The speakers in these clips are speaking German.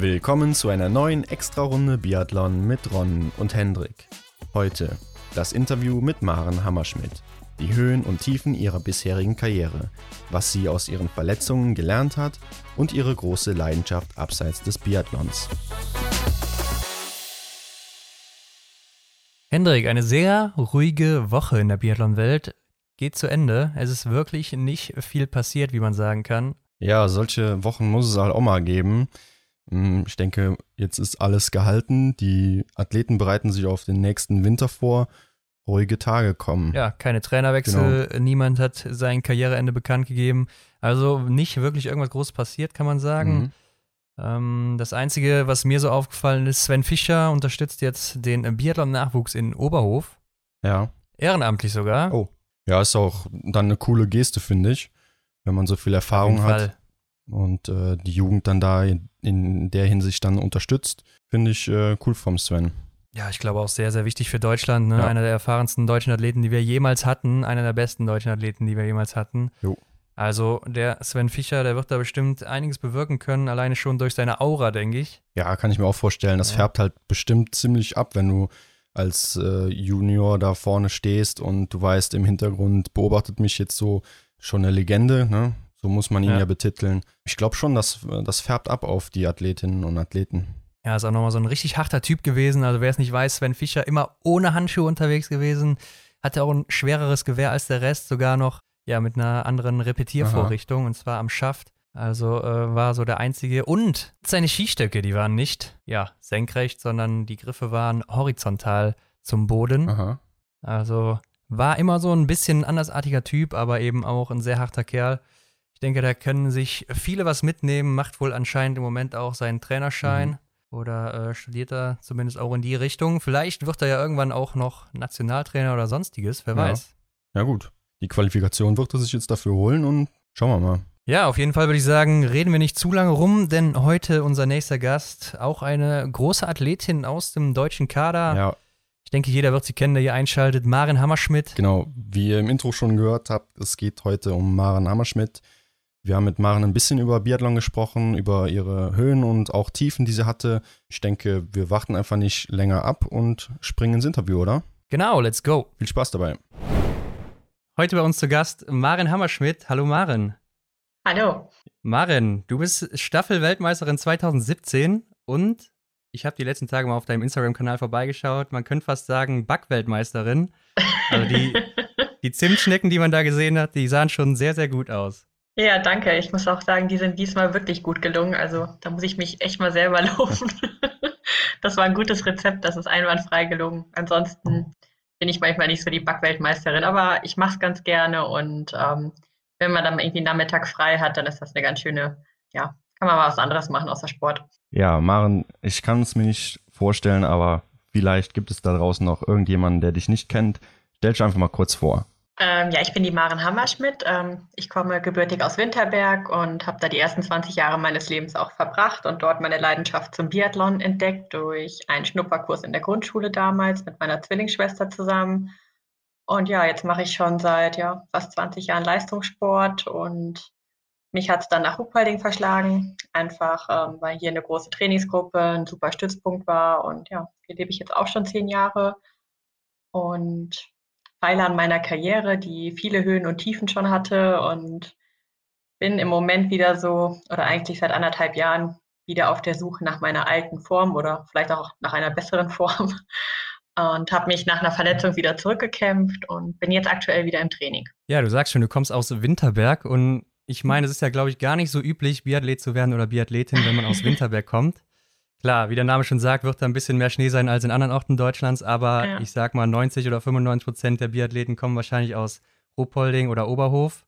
Willkommen zu einer neuen Extra-Runde Biathlon mit Ron und Hendrik. Heute das Interview mit Maren Hammerschmidt. Die Höhen und Tiefen ihrer bisherigen Karriere, was sie aus ihren Verletzungen gelernt hat und ihre große Leidenschaft abseits des Biathlons. Hendrik, eine sehr ruhige Woche in der Biathlon-Welt geht zu Ende. Es ist wirklich nicht viel passiert, wie man sagen kann. Ja, solche Wochen muss es halt auch mal geben. Hm, ich denke, jetzt ist alles gehalten. Die Athleten bereiten sich auf den nächsten Winter vor. Ruhige Tage kommen. Ja, keine Trainerwechsel. Genau. Niemand hat sein Karriereende bekannt gegeben. Also nicht wirklich irgendwas Großes passiert, kann man sagen. Mhm. Ähm, das Einzige, was mir so aufgefallen ist, Sven Fischer unterstützt jetzt den Biathlon-Nachwuchs in Oberhof. Ja. Ehrenamtlich sogar. Oh. Ja, ist auch dann eine coole Geste, finde ich, wenn man so viel Erfahrung hat. Fall und äh, die Jugend dann da in, in, der Hinsicht dann unterstützt, finde ich äh, cool vom Sven. Ja, ich glaube auch sehr, sehr wichtig für Deutschland. Ne? Ja. Einer der erfahrensten deutschen Athleten, die wir jemals hatten. Einer der besten deutschen Athleten, die wir jemals hatten. Jo. Also der Sven Fischer, der wird da bestimmt einiges bewirken können, alleine schon durch seine Aura, denke ich. Ja, kann ich mir auch vorstellen. Das ja. färbt halt bestimmt ziemlich ab, wenn du als äh, Junior da vorne stehst und du weißt, im Hintergrund beobachtet mich jetzt so schon eine Legende, ne? So muss man ihn ja, ja betiteln. Ich glaube schon, dass das färbt ab auf die Athletinnen und Athleten. Ja, ist auch nochmal so ein richtig harter Typ gewesen. Also wer es nicht weiß, Sven Fischer immer ohne Handschuhe unterwegs gewesen. Hatte auch ein schwereres Gewehr als der Rest, sogar noch ja mit einer anderen Repetiervorrichtung Aha. und zwar am Schaft. Also äh, war so der einzige. Und seine Skistöcke, die waren nicht ja senkrecht, sondern die Griffe waren horizontal zum Boden. Aha. Also war immer so ein bisschen andersartiger Typ, aber eben auch ein sehr harter Kerl. Ich denke, da können sich viele was mitnehmen, macht wohl anscheinend im Moment auch seinen Trainerschein mhm. oder äh, studiert er zumindest auch in die Richtung. Vielleicht wird er ja irgendwann auch noch Nationaltrainer oder sonstiges, wer ja. weiß. Ja, gut. Die Qualifikation wird er sich jetzt dafür holen und schauen wir mal. Ja, auf jeden Fall würde ich sagen, reden wir nicht zu lange rum, denn heute unser nächster Gast, auch eine große Athletin aus dem deutschen Kader. Ja. Ich denke, jeder wird sie kennen, der hier einschaltet. Maren Hammerschmidt. Genau, wie ihr im Intro schon gehört habt, es geht heute um Maren Hammerschmidt. Wir haben mit Maren ein bisschen über Biathlon gesprochen, über ihre Höhen und auch Tiefen, die sie hatte. Ich denke, wir warten einfach nicht länger ab und springen ins Interview, oder? Genau, let's go. Viel Spaß dabei. Heute bei uns zu Gast Maren Hammerschmidt. Hallo Maren. Hallo. Maren, du bist Staffelweltmeisterin 2017 und ich habe die letzten Tage mal auf deinem Instagram-Kanal vorbeigeschaut. Man könnte fast sagen Backweltmeisterin. Also die, die Zimtschnecken, die man da gesehen hat, die sahen schon sehr, sehr gut aus. Ja, danke. Ich muss auch sagen, die sind diesmal wirklich gut gelungen. Also da muss ich mich echt mal selber loben. das war ein gutes Rezept, das ist einwandfrei gelungen. Ansonsten bin ich manchmal nicht so die Backweltmeisterin, aber ich mache es ganz gerne und ähm, wenn man dann irgendwie einen Nachmittag frei hat, dann ist das eine ganz schöne, ja, kann man mal was anderes machen außer Sport. Ja, Maren, ich kann es mir nicht vorstellen, aber vielleicht gibt es da draußen noch irgendjemanden, der dich nicht kennt. Stell dich einfach mal kurz vor. Ähm, ja, ich bin die Maren Hammerschmidt. Ähm, ich komme gebürtig aus Winterberg und habe da die ersten 20 Jahre meines Lebens auch verbracht und dort meine Leidenschaft zum Biathlon entdeckt durch einen Schnupperkurs in der Grundschule damals mit meiner Zwillingsschwester zusammen. Und ja, jetzt mache ich schon seit ja, fast 20 Jahren Leistungssport und mich hat es dann nach Ruhpolding verschlagen, einfach ähm, weil hier eine große Trainingsgruppe ein super Stützpunkt war. Und ja, hier lebe ich jetzt auch schon zehn Jahre. Und Pfeiler meiner Karriere, die viele Höhen und Tiefen schon hatte und bin im Moment wieder so, oder eigentlich seit anderthalb Jahren, wieder auf der Suche nach meiner alten Form oder vielleicht auch nach einer besseren Form und habe mich nach einer Verletzung wieder zurückgekämpft und bin jetzt aktuell wieder im Training. Ja, du sagst schon, du kommst aus Winterberg und ich meine, es ist ja, glaube ich, gar nicht so üblich, Biathlet zu werden oder Biathletin, wenn man aus Winterberg kommt. Klar, wie der Name schon sagt, wird da ein bisschen mehr Schnee sein als in anderen Orten Deutschlands, aber ja. ich sag mal, 90 oder 95 Prozent der Biathleten kommen wahrscheinlich aus Ruhpolding oder Oberhof.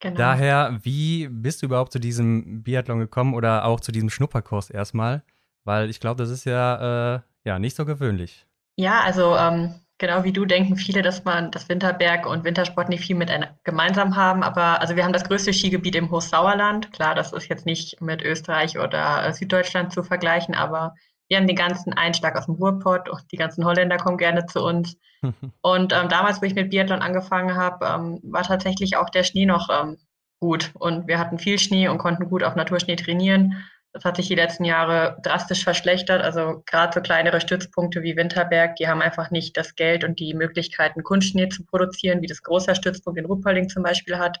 Genau. Daher, wie bist du überhaupt zu diesem Biathlon gekommen oder auch zu diesem Schnupperkurs erstmal? Weil ich glaube, das ist ja, äh, ja nicht so gewöhnlich. Ja, also ähm, Genau wie du denken viele, dass man das Winterberg und Wintersport nicht viel mit gemeinsam haben. Aber also wir haben das größte Skigebiet im Hochsauerland. Klar, das ist jetzt nicht mit Österreich oder äh, Süddeutschland zu vergleichen, aber wir haben den ganzen Einschlag aus dem Ruhrpott und die ganzen Holländer kommen gerne zu uns. und ähm, damals, wo ich mit Biathlon angefangen habe, ähm, war tatsächlich auch der Schnee noch ähm, gut. Und wir hatten viel Schnee und konnten gut auf Naturschnee trainieren. Das hat sich die letzten Jahre drastisch verschlechtert. Also gerade so kleinere Stützpunkte wie Winterberg, die haben einfach nicht das Geld und die Möglichkeiten, Kunstschnee zu produzieren, wie das große Stützpunkt in Ruppolding zum Beispiel hat.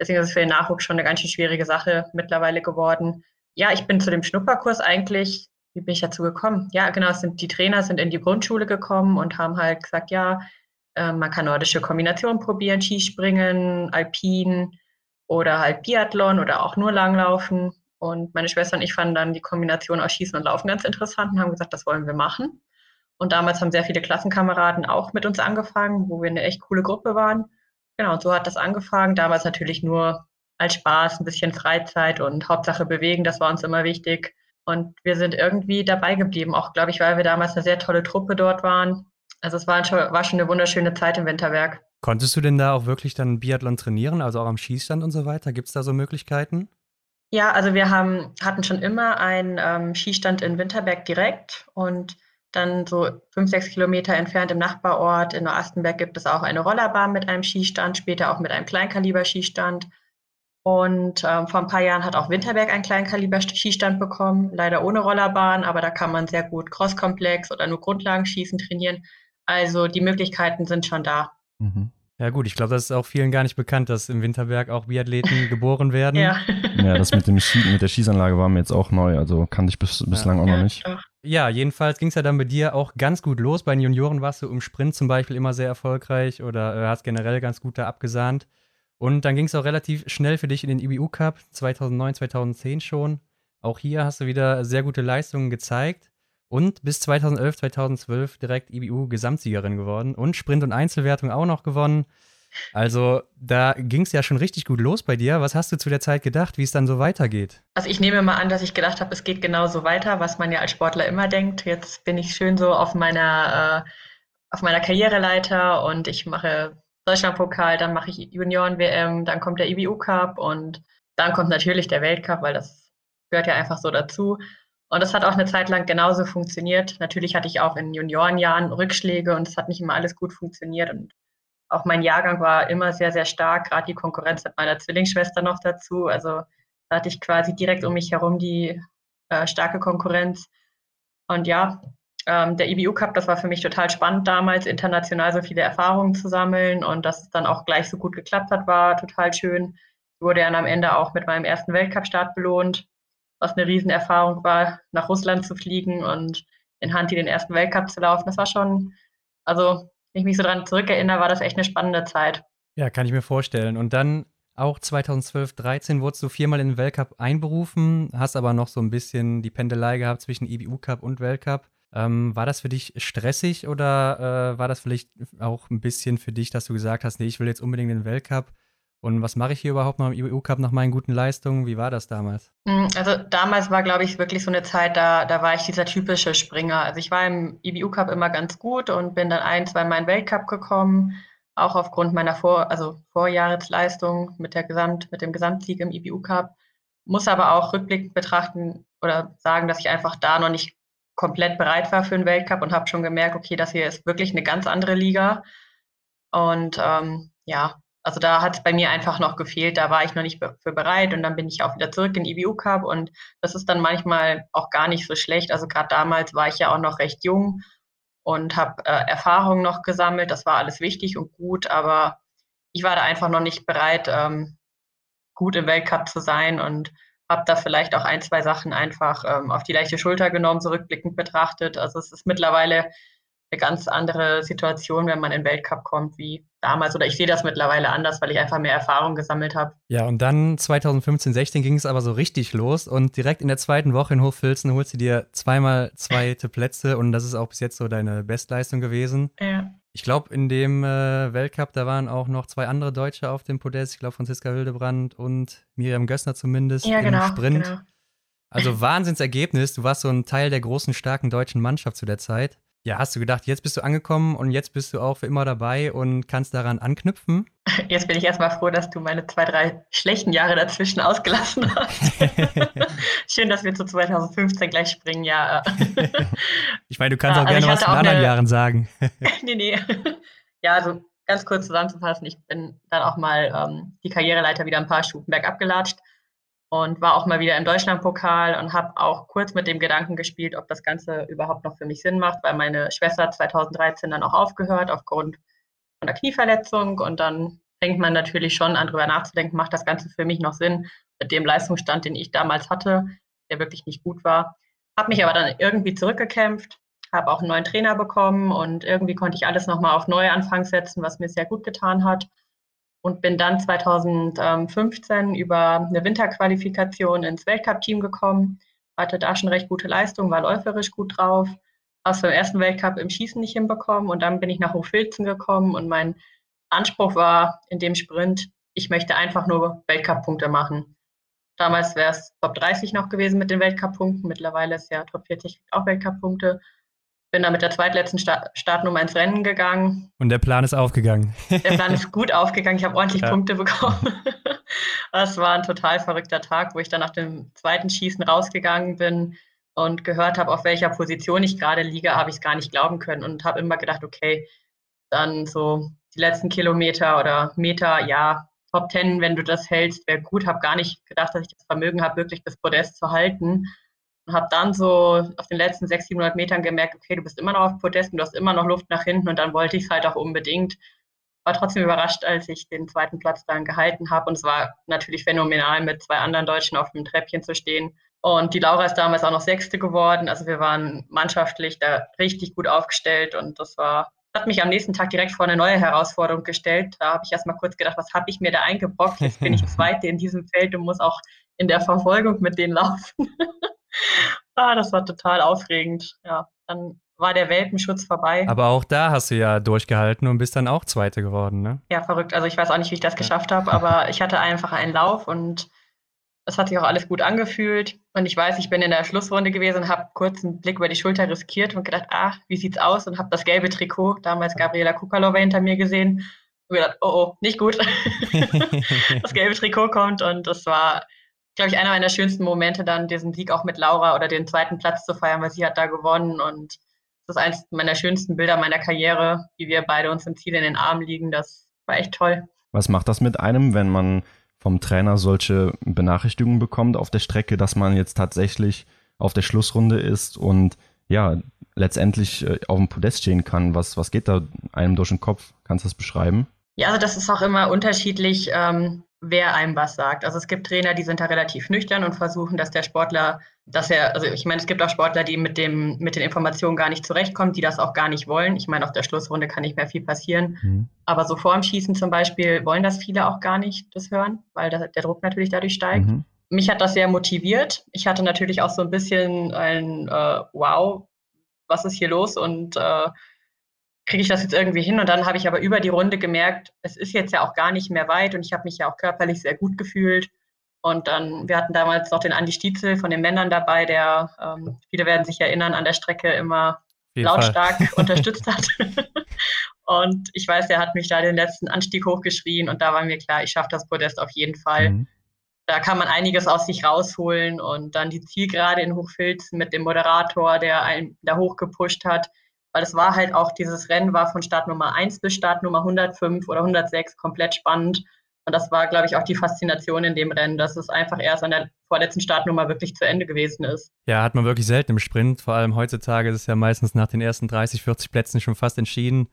Deswegen ist es für den Nachwuchs schon eine ganz schön schwierige Sache mittlerweile geworden. Ja, ich bin zu dem Schnupperkurs eigentlich, wie bin ich dazu gekommen? Ja, genau, sind, die Trainer sind in die Grundschule gekommen und haben halt gesagt, ja, äh, man kann nordische Kombinationen probieren, Skispringen, Alpin oder halt Biathlon oder auch nur Langlaufen. Und meine Schwester und ich fanden dann die Kombination aus Schießen und Laufen ganz interessant und haben gesagt, das wollen wir machen. Und damals haben sehr viele Klassenkameraden auch mit uns angefangen, wo wir eine echt coole Gruppe waren. Genau, und so hat das angefangen. Damals natürlich nur als Spaß, ein bisschen Freizeit und Hauptsache bewegen, das war uns immer wichtig. Und wir sind irgendwie dabei geblieben, auch glaube ich, weil wir damals eine sehr tolle Truppe dort waren. Also es war schon, war schon eine wunderschöne Zeit im Winterberg. Konntest du denn da auch wirklich dann Biathlon trainieren, also auch am Schießstand und so weiter? Gibt es da so Möglichkeiten? Ja, also wir haben, hatten schon immer einen ähm, Skistand in Winterberg direkt und dann so fünf, sechs Kilometer entfernt im Nachbarort in Neuastenberg gibt es auch eine Rollerbahn mit einem Skistand, später auch mit einem Kleinkaliber-Skistand. Und ähm, vor ein paar Jahren hat auch Winterberg einen Kleinkaliber-Skistand bekommen, leider ohne Rollerbahn, aber da kann man sehr gut Crosskomplex oder nur Grundlagenschießen trainieren. Also die Möglichkeiten sind schon da. Mhm. Ja gut, ich glaube, das ist auch vielen gar nicht bekannt, dass im Winterberg auch Biathleten geboren werden. Ja. ja, das mit, dem Schie mit der Schießanlage war mir jetzt auch neu, also kannte ich bis, bislang ja. auch noch nicht. Ja, jedenfalls ging es ja dann bei dir auch ganz gut los. Bei den Junioren warst du im Sprint zum Beispiel immer sehr erfolgreich oder äh, hast generell ganz gut da abgesahnt. Und dann ging es auch relativ schnell für dich in den IBU Cup 2009, 2010 schon. Auch hier hast du wieder sehr gute Leistungen gezeigt und bis 2011, 2012 direkt IBU-Gesamtsiegerin geworden und Sprint- und Einzelwertung auch noch gewonnen. Also da ging es ja schon richtig gut los bei dir. Was hast du zu der Zeit gedacht, wie es dann so weitergeht? Also ich nehme mal an, dass ich gedacht habe, es geht genauso weiter, was man ja als Sportler immer denkt. Jetzt bin ich schön so auf meiner, äh, auf meiner Karriereleiter und ich mache Deutschlandpokal, dann mache ich Junioren-WM, dann kommt der IBU Cup und dann kommt natürlich der Weltcup, weil das gehört ja einfach so dazu. Und das hat auch eine Zeit lang genauso funktioniert. Natürlich hatte ich auch in Juniorenjahren Rückschläge und es hat nicht immer alles gut funktioniert. Und auch mein Jahrgang war immer sehr, sehr stark, gerade die Konkurrenz mit meiner Zwillingsschwester noch dazu. Also da hatte ich quasi direkt um mich herum die äh, starke Konkurrenz. Und ja, ähm, der IBU Cup, das war für mich total spannend damals, international so viele Erfahrungen zu sammeln und dass es dann auch gleich so gut geklappt hat, war total schön. Wurde dann am Ende auch mit meinem ersten Weltcup-Start belohnt was eine Riesenerfahrung war, nach Russland zu fliegen und in Hanti den ersten Weltcup zu laufen. Das war schon, also wenn ich mich so dran zurückerinnere, war das echt eine spannende Zeit. Ja, kann ich mir vorstellen. Und dann auch 2012, 13 wurdest du viermal in den Weltcup einberufen, hast aber noch so ein bisschen die Pendelei gehabt zwischen IBU Cup und Weltcup. Ähm, war das für dich stressig oder äh, war das vielleicht auch ein bisschen für dich, dass du gesagt hast, nee, ich will jetzt unbedingt den Weltcup? Und was mache ich hier überhaupt noch im IBU Cup nach meinen guten Leistungen? Wie war das damals? Hm, also damals war, glaube ich, wirklich so eine Zeit, da, da war ich dieser typische Springer. Also ich war im IBU Cup immer ganz gut und bin dann ein, zwei Mal in den Weltcup gekommen, auch aufgrund meiner Vor also Vorjahresleistung mit, der Gesamt mit dem Gesamtsieg im IBU Cup. Muss aber auch rückblickend betrachten oder sagen, dass ich einfach da noch nicht komplett bereit war für einen Weltcup und habe schon gemerkt, okay, das hier ist wirklich eine ganz andere Liga. Und ähm, ja, also da hat es bei mir einfach noch gefehlt, da war ich noch nicht für bereit und dann bin ich auch wieder zurück in IBU Cup und das ist dann manchmal auch gar nicht so schlecht. Also gerade damals war ich ja auch noch recht jung und habe äh, Erfahrungen noch gesammelt. Das war alles wichtig und gut, aber ich war da einfach noch nicht bereit, ähm, gut im Weltcup zu sein und habe da vielleicht auch ein, zwei Sachen einfach ähm, auf die leichte Schulter genommen, zurückblickend betrachtet. Also es ist mittlerweile eine ganz andere Situation, wenn man in den Weltcup kommt, wie damals. Oder ich sehe das mittlerweile anders, weil ich einfach mehr Erfahrung gesammelt habe. Ja, und dann 2015, 16 ging es aber so richtig los und direkt in der zweiten Woche in Hochfilzen holst du dir zweimal zweite Plätze und das ist auch bis jetzt so deine Bestleistung gewesen. Ja. Ich glaube, in dem äh, Weltcup, da waren auch noch zwei andere Deutsche auf dem Podest. Ich glaube, Franziska Hildebrand und Miriam Gössner zumindest ja, im genau, Sprint. Genau. Also Wahnsinnsergebnis. Du warst so ein Teil der großen, starken deutschen Mannschaft zu der Zeit. Ja, hast du gedacht, jetzt bist du angekommen und jetzt bist du auch für immer dabei und kannst daran anknüpfen? Jetzt bin ich erstmal froh, dass du meine zwei, drei schlechten Jahre dazwischen ausgelassen hast. Schön, dass wir zu 2015 gleich springen, ja. ich meine, du kannst ja, auch also gerne was von anderen eine... Jahren sagen. nee, nee. Ja, also ganz kurz zusammenzufassen, ich bin dann auch mal ähm, die Karriereleiter wieder ein paar Stufen bergab gelatscht. Und war auch mal wieder im Deutschlandpokal und habe auch kurz mit dem Gedanken gespielt, ob das Ganze überhaupt noch für mich Sinn macht, weil meine Schwester 2013 dann auch aufgehört aufgrund von der Knieverletzung und dann fängt man natürlich schon an, darüber nachzudenken, macht das Ganze für mich noch Sinn mit dem Leistungsstand, den ich damals hatte, der wirklich nicht gut war. Habe mich aber dann irgendwie zurückgekämpft, habe auch einen neuen Trainer bekommen und irgendwie konnte ich alles nochmal auf neue Anfang setzen, was mir sehr gut getan hat. Und bin dann 2015 über eine Winterqualifikation ins Weltcup-Team gekommen, hatte da schon recht gute Leistung, war läuferisch gut drauf, aus dem ersten Weltcup im Schießen nicht hinbekommen und dann bin ich nach Hochfilzen gekommen und mein Anspruch war in dem Sprint, ich möchte einfach nur Weltcup-Punkte machen. Damals wäre es Top 30 noch gewesen mit den Weltcup-Punkten. Mittlerweile ist ja Top 40 auch Weltcup-Punkte. Bin da mit der zweitletzten Start Startnummer ins Rennen gegangen. Und der Plan ist aufgegangen. Der Plan ist gut aufgegangen. Ich habe ordentlich ja. Punkte bekommen. Das war ein total verrückter Tag, wo ich dann nach dem zweiten Schießen rausgegangen bin und gehört habe, auf welcher Position ich gerade liege, habe ich es gar nicht glauben können und habe immer gedacht, okay, dann so die letzten Kilometer oder Meter, ja, Top Ten, wenn du das hältst, wäre gut. Habe gar nicht gedacht, dass ich das Vermögen habe, wirklich das Podest zu halten. Und habe dann so auf den letzten 600, 700 Metern gemerkt, okay, du bist immer noch auf Podest und du hast immer noch Luft nach hinten. Und dann wollte ich es halt auch unbedingt. War trotzdem überrascht, als ich den zweiten Platz dann gehalten habe. Und es war natürlich phänomenal, mit zwei anderen Deutschen auf dem Treppchen zu stehen. Und die Laura ist damals auch noch Sechste geworden. Also wir waren mannschaftlich da richtig gut aufgestellt und das war hat mich am nächsten Tag direkt vor eine neue Herausforderung gestellt. Da habe ich erst mal kurz gedacht, was habe ich mir da eingebrockt? Jetzt bin ich Zweite in diesem Feld und muss auch in der Verfolgung mit denen laufen. ah, das war total aufregend. Ja, dann war der Welpenschutz vorbei. Aber auch da hast du ja durchgehalten und bist dann auch Zweite geworden, ne? Ja, verrückt. Also ich weiß auch nicht, wie ich das geschafft habe, aber ich hatte einfach einen Lauf und das hat sich auch alles gut angefühlt. Und ich weiß, ich bin in der Schlussrunde gewesen, habe kurz einen Blick über die Schulter riskiert und gedacht, ach, wie sieht's aus? Und habe das gelbe Trikot, damals Gabriela Kukalova hinter mir gesehen. Und gedacht, oh, oh, nicht gut. das gelbe Trikot kommt. Und das war, glaube ich, einer meiner schönsten Momente, dann diesen Sieg auch mit Laura oder den zweiten Platz zu feiern, weil sie hat da gewonnen. Und das ist eines meiner schönsten Bilder meiner Karriere, wie wir beide uns im Ziel in den Armen liegen. Das war echt toll. Was macht das mit einem, wenn man vom Trainer solche Benachrichtigungen bekommt auf der Strecke, dass man jetzt tatsächlich auf der Schlussrunde ist und ja, letztendlich äh, auf dem Podest stehen kann. Was, was geht da einem durch den Kopf? Kannst du das beschreiben? Ja, also das ist auch immer unterschiedlich, ähm, wer einem was sagt. Also es gibt Trainer, die sind da relativ nüchtern und versuchen, dass der Sportler, dass er, also ich meine, es gibt auch Sportler, die mit dem, mit den Informationen gar nicht zurechtkommen, die das auch gar nicht wollen. Ich meine, auf der Schlussrunde kann nicht mehr viel passieren. Mhm. Aber so vor dem Schießen zum Beispiel wollen das viele auch gar nicht, das hören, weil der, der Druck natürlich dadurch steigt. Mhm. Mich hat das sehr motiviert. Ich hatte natürlich auch so ein bisschen ein äh, Wow, was ist hier los? Und äh, kriege ich das jetzt irgendwie hin? Und dann habe ich aber über die Runde gemerkt, es ist jetzt ja auch gar nicht mehr weit und ich habe mich ja auch körperlich sehr gut gefühlt. Und dann, wir hatten damals noch den Andi Stietzel von den Männern dabei, der, ähm, viele werden sich erinnern, an der Strecke immer lautstark Fall. unterstützt hat. und ich weiß, er hat mich da den letzten Anstieg hochgeschrien und da war mir klar, ich schaffe das Podest auf jeden Fall. Mhm. Da kann man einiges aus sich rausholen und dann die Zielgerade in Hochfilzen mit dem Moderator, der einen da hochgepusht hat weil es war halt auch, dieses Rennen war von Startnummer 1 bis Startnummer 105 oder 106 komplett spannend. Und das war, glaube ich, auch die Faszination in dem Rennen, dass es einfach erst an der vorletzten Startnummer wirklich zu Ende gewesen ist. Ja, hat man wirklich selten im Sprint. Vor allem heutzutage ist es ja meistens nach den ersten 30, 40 Plätzen schon fast entschieden,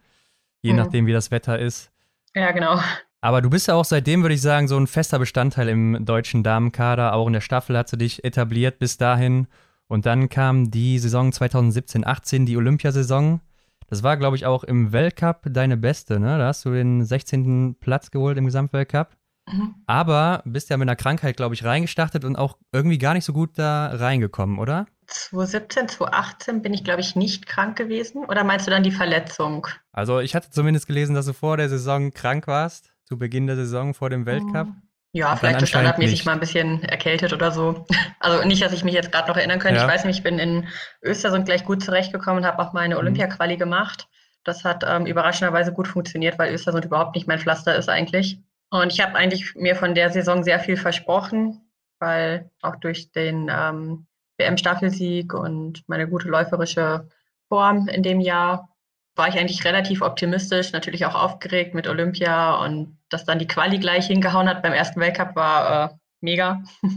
je mhm. nachdem, wie das Wetter ist. Ja, genau. Aber du bist ja auch seitdem, würde ich sagen, so ein fester Bestandteil im deutschen Damenkader. Auch in der Staffel hast du dich etabliert bis dahin. Und dann kam die Saison 2017-18, die Olympiasaison. Das war, glaube ich, auch im Weltcup deine beste, ne? Da hast du den 16. Platz geholt im Gesamtweltcup. Mhm. Aber bist ja mit einer Krankheit, glaube ich, reingestartet und auch irgendwie gar nicht so gut da reingekommen, oder? 2017, 2018 bin ich, glaube ich, nicht krank gewesen. Oder meinst du dann die Verletzung? Also, ich hatte zumindest gelesen, dass du vor der Saison krank warst, zu Beginn der Saison vor dem Weltcup. Mhm. Ja, vielleicht so standardmäßig mal ein bisschen erkältet oder so. Also nicht, dass ich mich jetzt gerade noch erinnern könnte. Ja. Ich weiß nicht, ich bin in Östersund gleich gut zurechtgekommen und habe auch meine mhm. Olympia-Quali gemacht. Das hat ähm, überraschenderweise gut funktioniert, weil Östersund überhaupt nicht mein Pflaster ist eigentlich. Und ich habe eigentlich mir von der Saison sehr viel versprochen, weil auch durch den ähm, WM-Staffelsieg und meine gute läuferische Form in dem Jahr war ich eigentlich relativ optimistisch, natürlich auch aufgeregt mit Olympia und dass dann die Quali gleich hingehauen hat beim ersten Weltcup war äh, mega.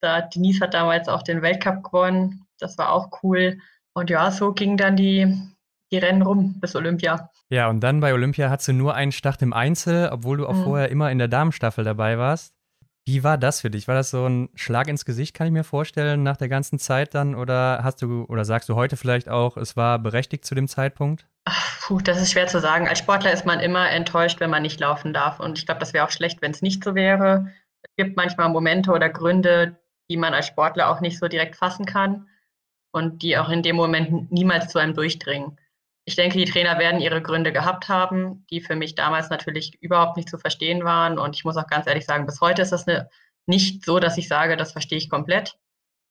da, Denise hat damals auch den Weltcup gewonnen. Das war auch cool. Und ja, so ging dann die, die Rennen rum bis Olympia. Ja, und dann bei Olympia hattest du nur einen Start im Einzel, obwohl du auch mhm. vorher immer in der Damenstaffel dabei warst. Wie war das für dich? War das so ein Schlag ins Gesicht, kann ich mir vorstellen, nach der ganzen Zeit dann? Oder hast du, oder sagst du heute vielleicht auch, es war berechtigt zu dem Zeitpunkt? Ach, puh, das ist schwer zu sagen. Als Sportler ist man immer enttäuscht, wenn man nicht laufen darf. Und ich glaube, das wäre auch schlecht, wenn es nicht so wäre. Es gibt manchmal Momente oder Gründe, die man als Sportler auch nicht so direkt fassen kann und die auch in dem Moment niemals zu einem durchdringen. Ich denke, die Trainer werden ihre Gründe gehabt haben, die für mich damals natürlich überhaupt nicht zu verstehen waren. Und ich muss auch ganz ehrlich sagen, bis heute ist das eine, nicht so, dass ich sage, das verstehe ich komplett.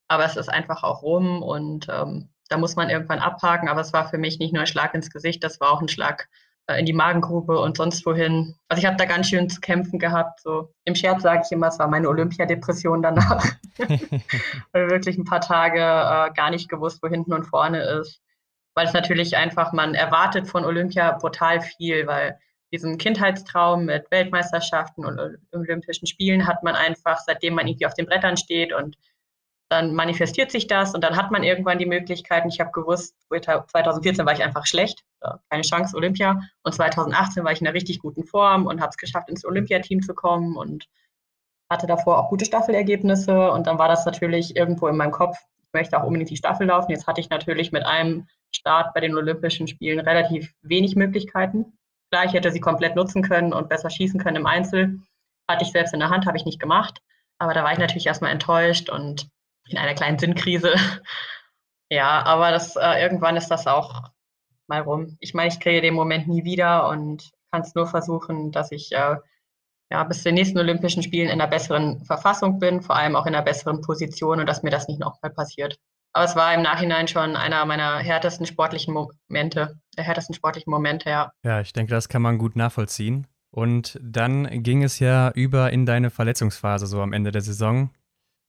Aber es ist einfach auch rum und ähm, da muss man irgendwann abhaken. Aber es war für mich nicht nur ein Schlag ins Gesicht, das war auch ein Schlag äh, in die Magengrube und sonst wohin. Also ich habe da ganz schön zu kämpfen gehabt. So im Scherz sage ich immer, es war meine Olympiadepression danach. Weil wirklich ein paar Tage äh, gar nicht gewusst, wo hinten und vorne ist weil es natürlich einfach, man erwartet von Olympia brutal viel, weil diesen Kindheitstraum mit Weltmeisterschaften und Olympischen Spielen hat man einfach, seitdem man irgendwie auf den Brettern steht und dann manifestiert sich das und dann hat man irgendwann die Möglichkeiten. Ich habe gewusst, 2014 war ich einfach schlecht, keine Chance Olympia und 2018 war ich in einer richtig guten Form und habe es geschafft, ins Olympiateam zu kommen und hatte davor auch gute Staffelergebnisse und dann war das natürlich irgendwo in meinem Kopf, ich möchte auch unbedingt die Staffel laufen. Jetzt hatte ich natürlich mit einem Start bei den Olympischen Spielen relativ wenig Möglichkeiten. Klar, ich hätte sie komplett nutzen können und besser schießen können im Einzel. Hatte ich selbst in der Hand, habe ich nicht gemacht. Aber da war ich natürlich erstmal enttäuscht und in einer kleinen Sinnkrise. ja, aber das, äh, irgendwann ist das auch mal rum. Ich meine, ich kriege den Moment nie wieder und kann es nur versuchen, dass ich äh, ja, bis zu den nächsten Olympischen Spielen in einer besseren Verfassung bin, vor allem auch in einer besseren Position und dass mir das nicht nochmal passiert. Aber es war im Nachhinein schon einer meiner härtesten sportlichen Momente, der härtesten sportlichen Momente, ja. Ja, ich denke, das kann man gut nachvollziehen. Und dann ging es ja über in deine Verletzungsphase so am Ende der Saison.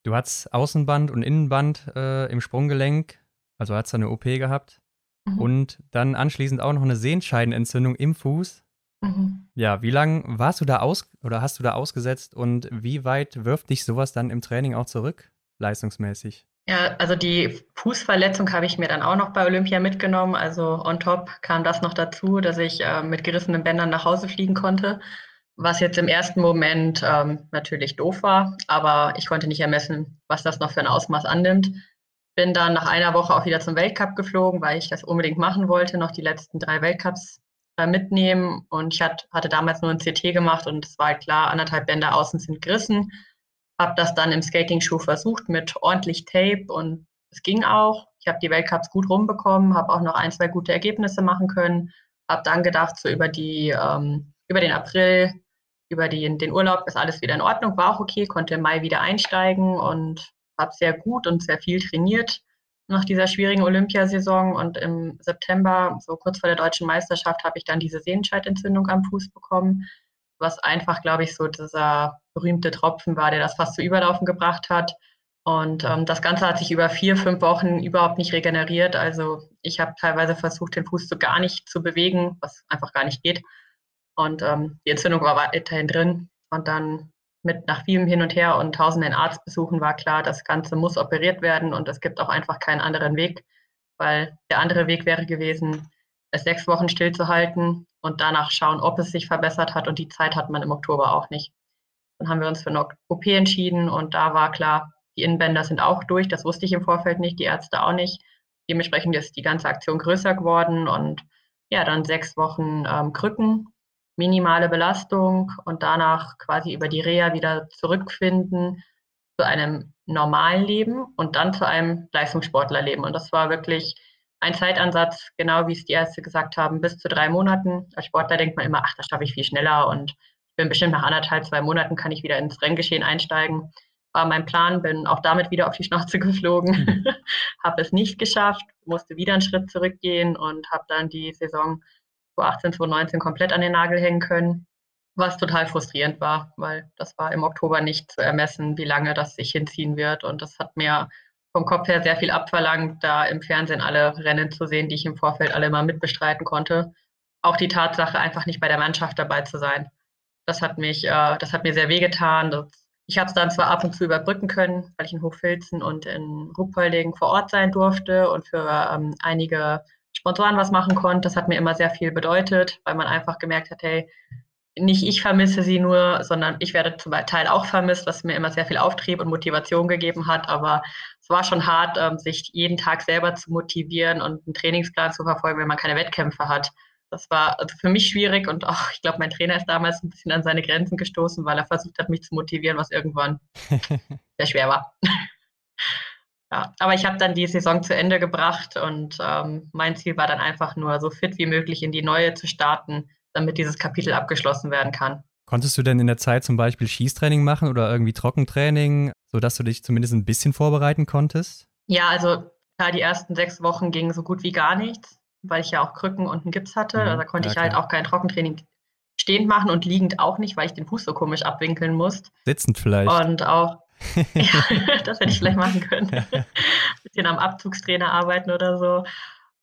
Du hattest Außenband und Innenband äh, im Sprunggelenk, also hattest du eine OP gehabt. Mhm. Und dann anschließend auch noch eine Sehenscheidenentzündung im Fuß. Mhm. Ja, wie lange warst du da aus oder hast du da ausgesetzt und wie weit wirft dich sowas dann im Training auch zurück, leistungsmäßig? Ja, also die Fußverletzung habe ich mir dann auch noch bei Olympia mitgenommen. Also on top kam das noch dazu, dass ich äh, mit gerissenen Bändern nach Hause fliegen konnte, was jetzt im ersten Moment ähm, natürlich doof war, aber ich konnte nicht ermessen, was das noch für ein Ausmaß annimmt. Bin dann nach einer Woche auch wieder zum Weltcup geflogen, weil ich das unbedingt machen wollte, noch die letzten drei Weltcups äh, mitnehmen. Und ich hat, hatte damals nur ein CT gemacht und es war halt klar, anderthalb Bänder außen sind gerissen habe das dann im Skating-Schuh versucht mit ordentlich Tape und es ging auch. Ich habe die Weltcups gut rumbekommen, habe auch noch ein, zwei gute Ergebnisse machen können. Habe dann gedacht, so über, die, ähm, über den April, über die, den Urlaub ist alles wieder in Ordnung, war auch okay, konnte im Mai wieder einsteigen und habe sehr gut und sehr viel trainiert nach dieser schwierigen Olympiasaison. Und im September, so kurz vor der deutschen Meisterschaft, habe ich dann diese Sehenscheidentzündung am Fuß bekommen was einfach, glaube ich, so dieser berühmte Tropfen war, der das fast zu Überlaufen gebracht hat. Und ähm, das Ganze hat sich über vier, fünf Wochen überhaupt nicht regeneriert. Also ich habe teilweise versucht, den Fuß so gar nicht zu bewegen, was einfach gar nicht geht. Und ähm, die Entzündung war weiterhin drin. Und dann mit nach vielem Hin und Her und tausenden Arztbesuchen war klar, das Ganze muss operiert werden und es gibt auch einfach keinen anderen Weg, weil der andere Weg wäre gewesen, es sechs Wochen stillzuhalten und danach schauen, ob es sich verbessert hat. Und die Zeit hat man im Oktober auch nicht. Dann haben wir uns für eine OP entschieden und da war klar, die Innenbänder sind auch durch. Das wusste ich im Vorfeld nicht, die Ärzte auch nicht. Dementsprechend ist die ganze Aktion größer geworden und ja, dann sechs Wochen ähm, Krücken, minimale Belastung und danach quasi über die Reha wieder zurückfinden zu einem normalen Leben und dann zu einem Leistungssportlerleben. Und das war wirklich ein Zeitansatz, genau wie es die Ärzte gesagt haben, bis zu drei Monaten. Als Sportler denkt man immer, ach, das schaffe ich viel schneller und ich bin bestimmt nach anderthalb, zwei Monaten kann ich wieder ins Renngeschehen einsteigen. War mein Plan, bin auch damit wieder auf die Schnauze geflogen, mhm. habe es nicht geschafft, musste wieder einen Schritt zurückgehen und habe dann die Saison 2018, 2019 komplett an den Nagel hängen können, was total frustrierend war, weil das war im Oktober nicht zu ermessen, wie lange das sich hinziehen wird und das hat mir vom Kopf her sehr viel abverlangt, da im Fernsehen alle Rennen zu sehen, die ich im Vorfeld alle mal mitbestreiten konnte. Auch die Tatsache, einfach nicht bei der Mannschaft dabei zu sein. Das hat mich, äh, das hat mir sehr wehgetan. Ich habe es dann zwar ab und zu überbrücken können, weil ich in Hochfilzen und in Ruhpolding vor Ort sein durfte und für ähm, einige Sponsoren was machen konnte. Das hat mir immer sehr viel bedeutet, weil man einfach gemerkt hat, hey, nicht ich vermisse sie nur, sondern ich werde zum Teil auch vermisst, was mir immer sehr viel Auftrieb und Motivation gegeben hat. Aber es war schon hart, ähm, sich jeden Tag selber zu motivieren und einen Trainingsplan zu verfolgen, wenn man keine Wettkämpfe hat. Das war also für mich schwierig und auch, ich glaube, mein Trainer ist damals ein bisschen an seine Grenzen gestoßen, weil er versucht hat, mich zu motivieren, was irgendwann sehr schwer war. ja, aber ich habe dann die Saison zu Ende gebracht und ähm, mein Ziel war dann einfach nur, so fit wie möglich in die neue zu starten, damit dieses Kapitel abgeschlossen werden kann. Konntest du denn in der Zeit zum Beispiel Schießtraining machen oder irgendwie Trockentraining, sodass du dich zumindest ein bisschen vorbereiten konntest? Ja, also klar, die ersten sechs Wochen gingen so gut wie gar nichts, weil ich ja auch Krücken und einen Gips hatte. Mhm. Also da konnte ja, ich halt auch kein Trockentraining stehend machen und liegend auch nicht, weil ich den Fuß so komisch abwinkeln musste. Sitzend vielleicht. Und auch, ja, das hätte ich vielleicht machen können. Ein bisschen am Abzugstrainer arbeiten oder so.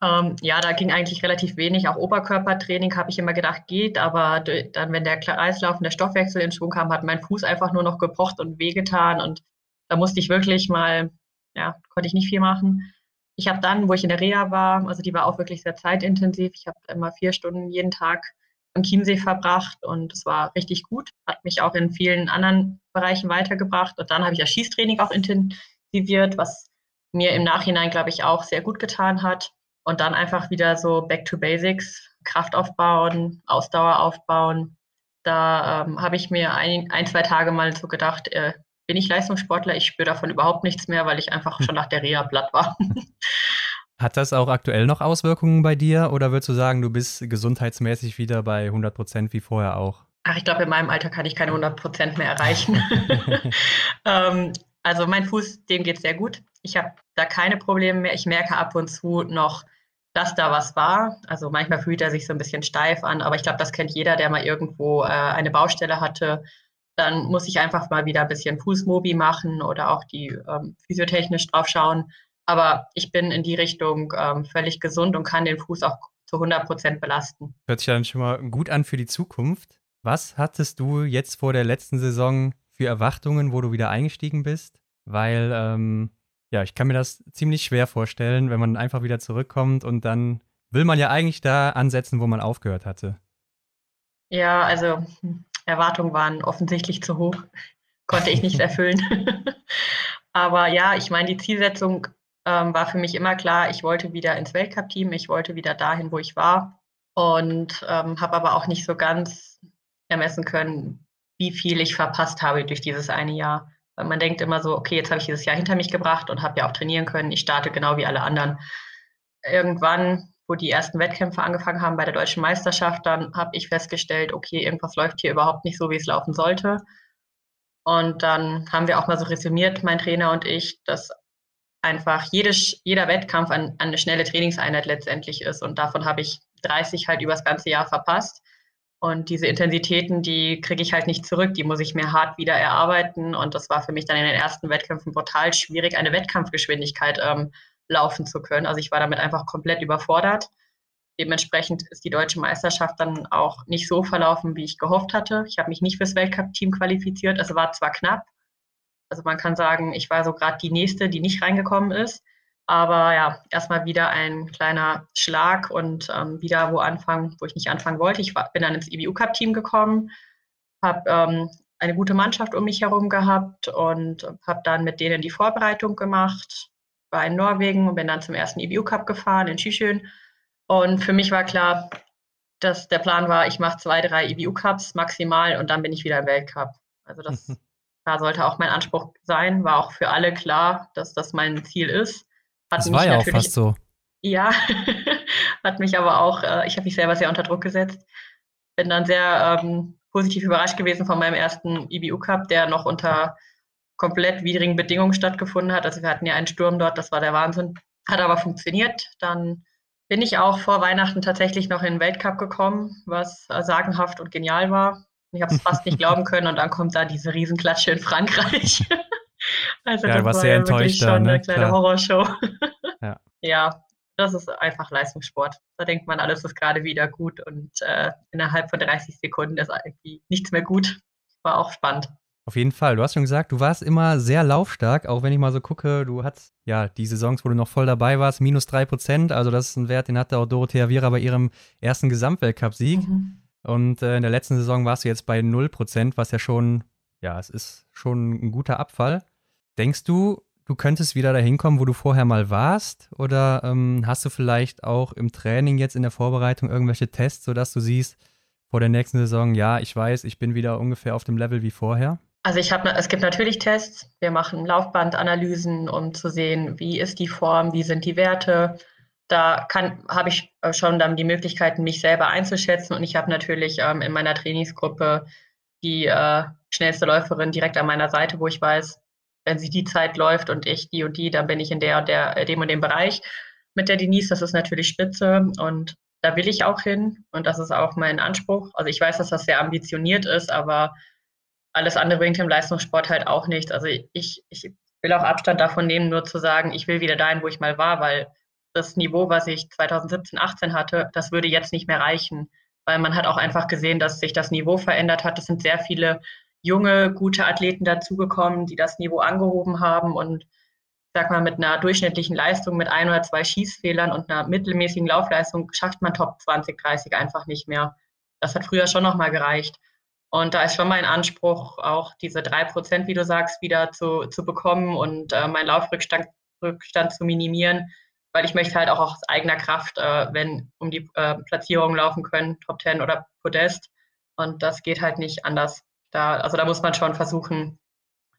Ähm, ja, da ging eigentlich relativ wenig. Auch Oberkörpertraining habe ich immer gedacht, geht, aber dann, wenn der Kreislauf und der Stoffwechsel in Schwung kam, hat mein Fuß einfach nur noch gepocht und wehgetan. Und da musste ich wirklich mal, ja, konnte ich nicht viel machen. Ich habe dann, wo ich in der Reha war, also die war auch wirklich sehr zeitintensiv. Ich habe immer vier Stunden jeden Tag am Chiemsee verbracht und es war richtig gut. Hat mich auch in vielen anderen Bereichen weitergebracht. Und dann habe ich das Schießtraining auch intensiviert, was mir im Nachhinein, glaube ich, auch sehr gut getan hat. Und dann einfach wieder so back to basics, Kraft aufbauen, Ausdauer aufbauen. Da ähm, habe ich mir ein, ein, zwei Tage mal so gedacht, äh, bin ich Leistungssportler? Ich spüre davon überhaupt nichts mehr, weil ich einfach schon nach der Reha platt war. Hat das auch aktuell noch Auswirkungen bei dir oder würdest du sagen, du bist gesundheitsmäßig wieder bei 100 Prozent wie vorher auch? Ach, ich glaube, in meinem Alter kann ich keine 100 Prozent mehr erreichen. ähm, also mein Fuß, dem geht sehr gut. Ich habe da keine Probleme mehr. Ich merke ab und zu noch, dass da was war. Also manchmal fühlt er sich so ein bisschen steif an, aber ich glaube, das kennt jeder, der mal irgendwo äh, eine Baustelle hatte. Dann muss ich einfach mal wieder ein bisschen Fußmobi machen oder auch die ähm, physiotechnisch drauf schauen. Aber ich bin in die Richtung ähm, völlig gesund und kann den Fuß auch zu 100 Prozent belasten. Hört sich dann schon mal gut an für die Zukunft. Was hattest du jetzt vor der letzten Saison für Erwartungen, wo du wieder eingestiegen bist? Weil ähm, ja, ich kann mir das ziemlich schwer vorstellen, wenn man einfach wieder zurückkommt und dann will man ja eigentlich da ansetzen, wo man aufgehört hatte. Ja, also hm, Erwartungen waren offensichtlich zu hoch, konnte ich nicht erfüllen. Aber ja, ich meine, die Zielsetzung ähm, war für mich immer klar, ich wollte wieder ins Weltcup-Team, ich wollte wieder dahin, wo ich war und ähm, habe aber auch nicht so ganz ermessen können, wie viel ich verpasst habe durch dieses eine Jahr. Weil man denkt immer so, okay, jetzt habe ich dieses Jahr hinter mich gebracht und habe ja auch trainieren können. Ich starte genau wie alle anderen. Irgendwann, wo die ersten Wettkämpfe angefangen haben bei der deutschen Meisterschaft, dann habe ich festgestellt, okay, irgendwas läuft hier überhaupt nicht so, wie es laufen sollte. Und dann haben wir auch mal so resümiert, mein Trainer und ich, dass einfach jedes, jeder Wettkampf an, an eine schnelle Trainingseinheit letztendlich ist. Und davon habe ich 30 halt übers ganze Jahr verpasst. Und diese Intensitäten, die kriege ich halt nicht zurück, die muss ich mir hart wieder erarbeiten. Und das war für mich dann in den ersten Wettkämpfen brutal schwierig, eine Wettkampfgeschwindigkeit ähm, laufen zu können. Also ich war damit einfach komplett überfordert. Dementsprechend ist die deutsche Meisterschaft dann auch nicht so verlaufen, wie ich gehofft hatte. Ich habe mich nicht fürs Weltcup-Team qualifiziert. Es war zwar knapp. Also man kann sagen, ich war so gerade die nächste, die nicht reingekommen ist. Aber ja, erstmal wieder ein kleiner Schlag und ähm, wieder wo anfangen, wo ich nicht anfangen wollte. Ich war, bin dann ins IBU-Cup-Team gekommen, habe ähm, eine gute Mannschaft um mich herum gehabt und habe dann mit denen die Vorbereitung gemacht. War in Norwegen und bin dann zum ersten IBU-Cup gefahren in Schüschön. Und für mich war klar, dass der Plan war, ich mache zwei, drei IBU-Cups maximal und dann bin ich wieder im Weltcup. Also das da sollte auch mein Anspruch sein, war auch für alle klar, dass das mein Ziel ist. Hat das war ja auch fast so. Ja, hat mich aber auch, äh, ich habe mich selber sehr unter Druck gesetzt. Bin dann sehr ähm, positiv überrascht gewesen von meinem ersten IBU Cup, der noch unter komplett widrigen Bedingungen stattgefunden hat. Also wir hatten ja einen Sturm dort, das war der Wahnsinn. Hat aber funktioniert. Dann bin ich auch vor Weihnachten tatsächlich noch in den Weltcup gekommen, was äh, sagenhaft und genial war. Ich habe es fast nicht glauben können und dann kommt da diese Riesenklatsche in Frankreich. Also ja, das war sehr enttäuscht schon ne? eine kleine Klar. Horrorshow. Ja. ja, das ist einfach Leistungssport. Da denkt man, alles ist gerade wieder gut und äh, innerhalb von 30 Sekunden ist eigentlich nichts mehr gut. War auch spannend. Auf jeden Fall. Du hast schon gesagt, du warst immer sehr laufstark, auch wenn ich mal so gucke, du hattest ja die Saisons, wo du noch voll dabei warst, minus drei Prozent. Also das ist ein Wert, den hatte auch Dorothea Viera bei ihrem ersten Gesamtweltcup-Sieg. Mhm. Und äh, in der letzten Saison warst du jetzt bei null Prozent, was ja schon, ja, es ist schon ein guter Abfall. Denkst du, du könntest wieder dahin kommen, wo du vorher mal warst? Oder ähm, hast du vielleicht auch im Training jetzt in der Vorbereitung irgendwelche Tests, sodass du siehst, vor der nächsten Saison, ja, ich weiß, ich bin wieder ungefähr auf dem Level wie vorher? Also ich habe, es gibt natürlich Tests. Wir machen Laufbandanalysen, um zu sehen, wie ist die Form, wie sind die Werte. Da habe ich äh, schon dann die Möglichkeiten, mich selber einzuschätzen. Und ich habe natürlich ähm, in meiner Trainingsgruppe die äh, schnellste Läuferin direkt an meiner Seite, wo ich weiß, wenn sie die Zeit läuft und ich die und die, dann bin ich in der der, äh, dem und dem Bereich. Mit der Denise, das ist natürlich spitze und da will ich auch hin und das ist auch mein Anspruch. Also ich weiß, dass das sehr ambitioniert ist, aber alles andere bringt im Leistungssport halt auch nichts. Also ich, ich will auch Abstand davon nehmen, nur zu sagen, ich will wieder dahin, wo ich mal war, weil das Niveau, was ich 2017, 18 hatte, das würde jetzt nicht mehr reichen, weil man hat auch einfach gesehen, dass sich das Niveau verändert hat. Es sind sehr viele junge, gute Athleten dazugekommen, die das Niveau angehoben haben und sag mal, mit einer durchschnittlichen Leistung, mit ein oder zwei Schießfehlern und einer mittelmäßigen Laufleistung schafft man Top 20, 30 einfach nicht mehr. Das hat früher schon nochmal gereicht. Und da ist schon mein Anspruch, auch diese drei Prozent, wie du sagst, wieder zu, zu bekommen und äh, meinen Laufrückstand Rückstand zu minimieren, weil ich möchte halt auch aus eigener Kraft, äh, wenn um die äh, Platzierungen laufen können, Top 10 oder Podest. Und das geht halt nicht anders. Da, also da muss man schon versuchen,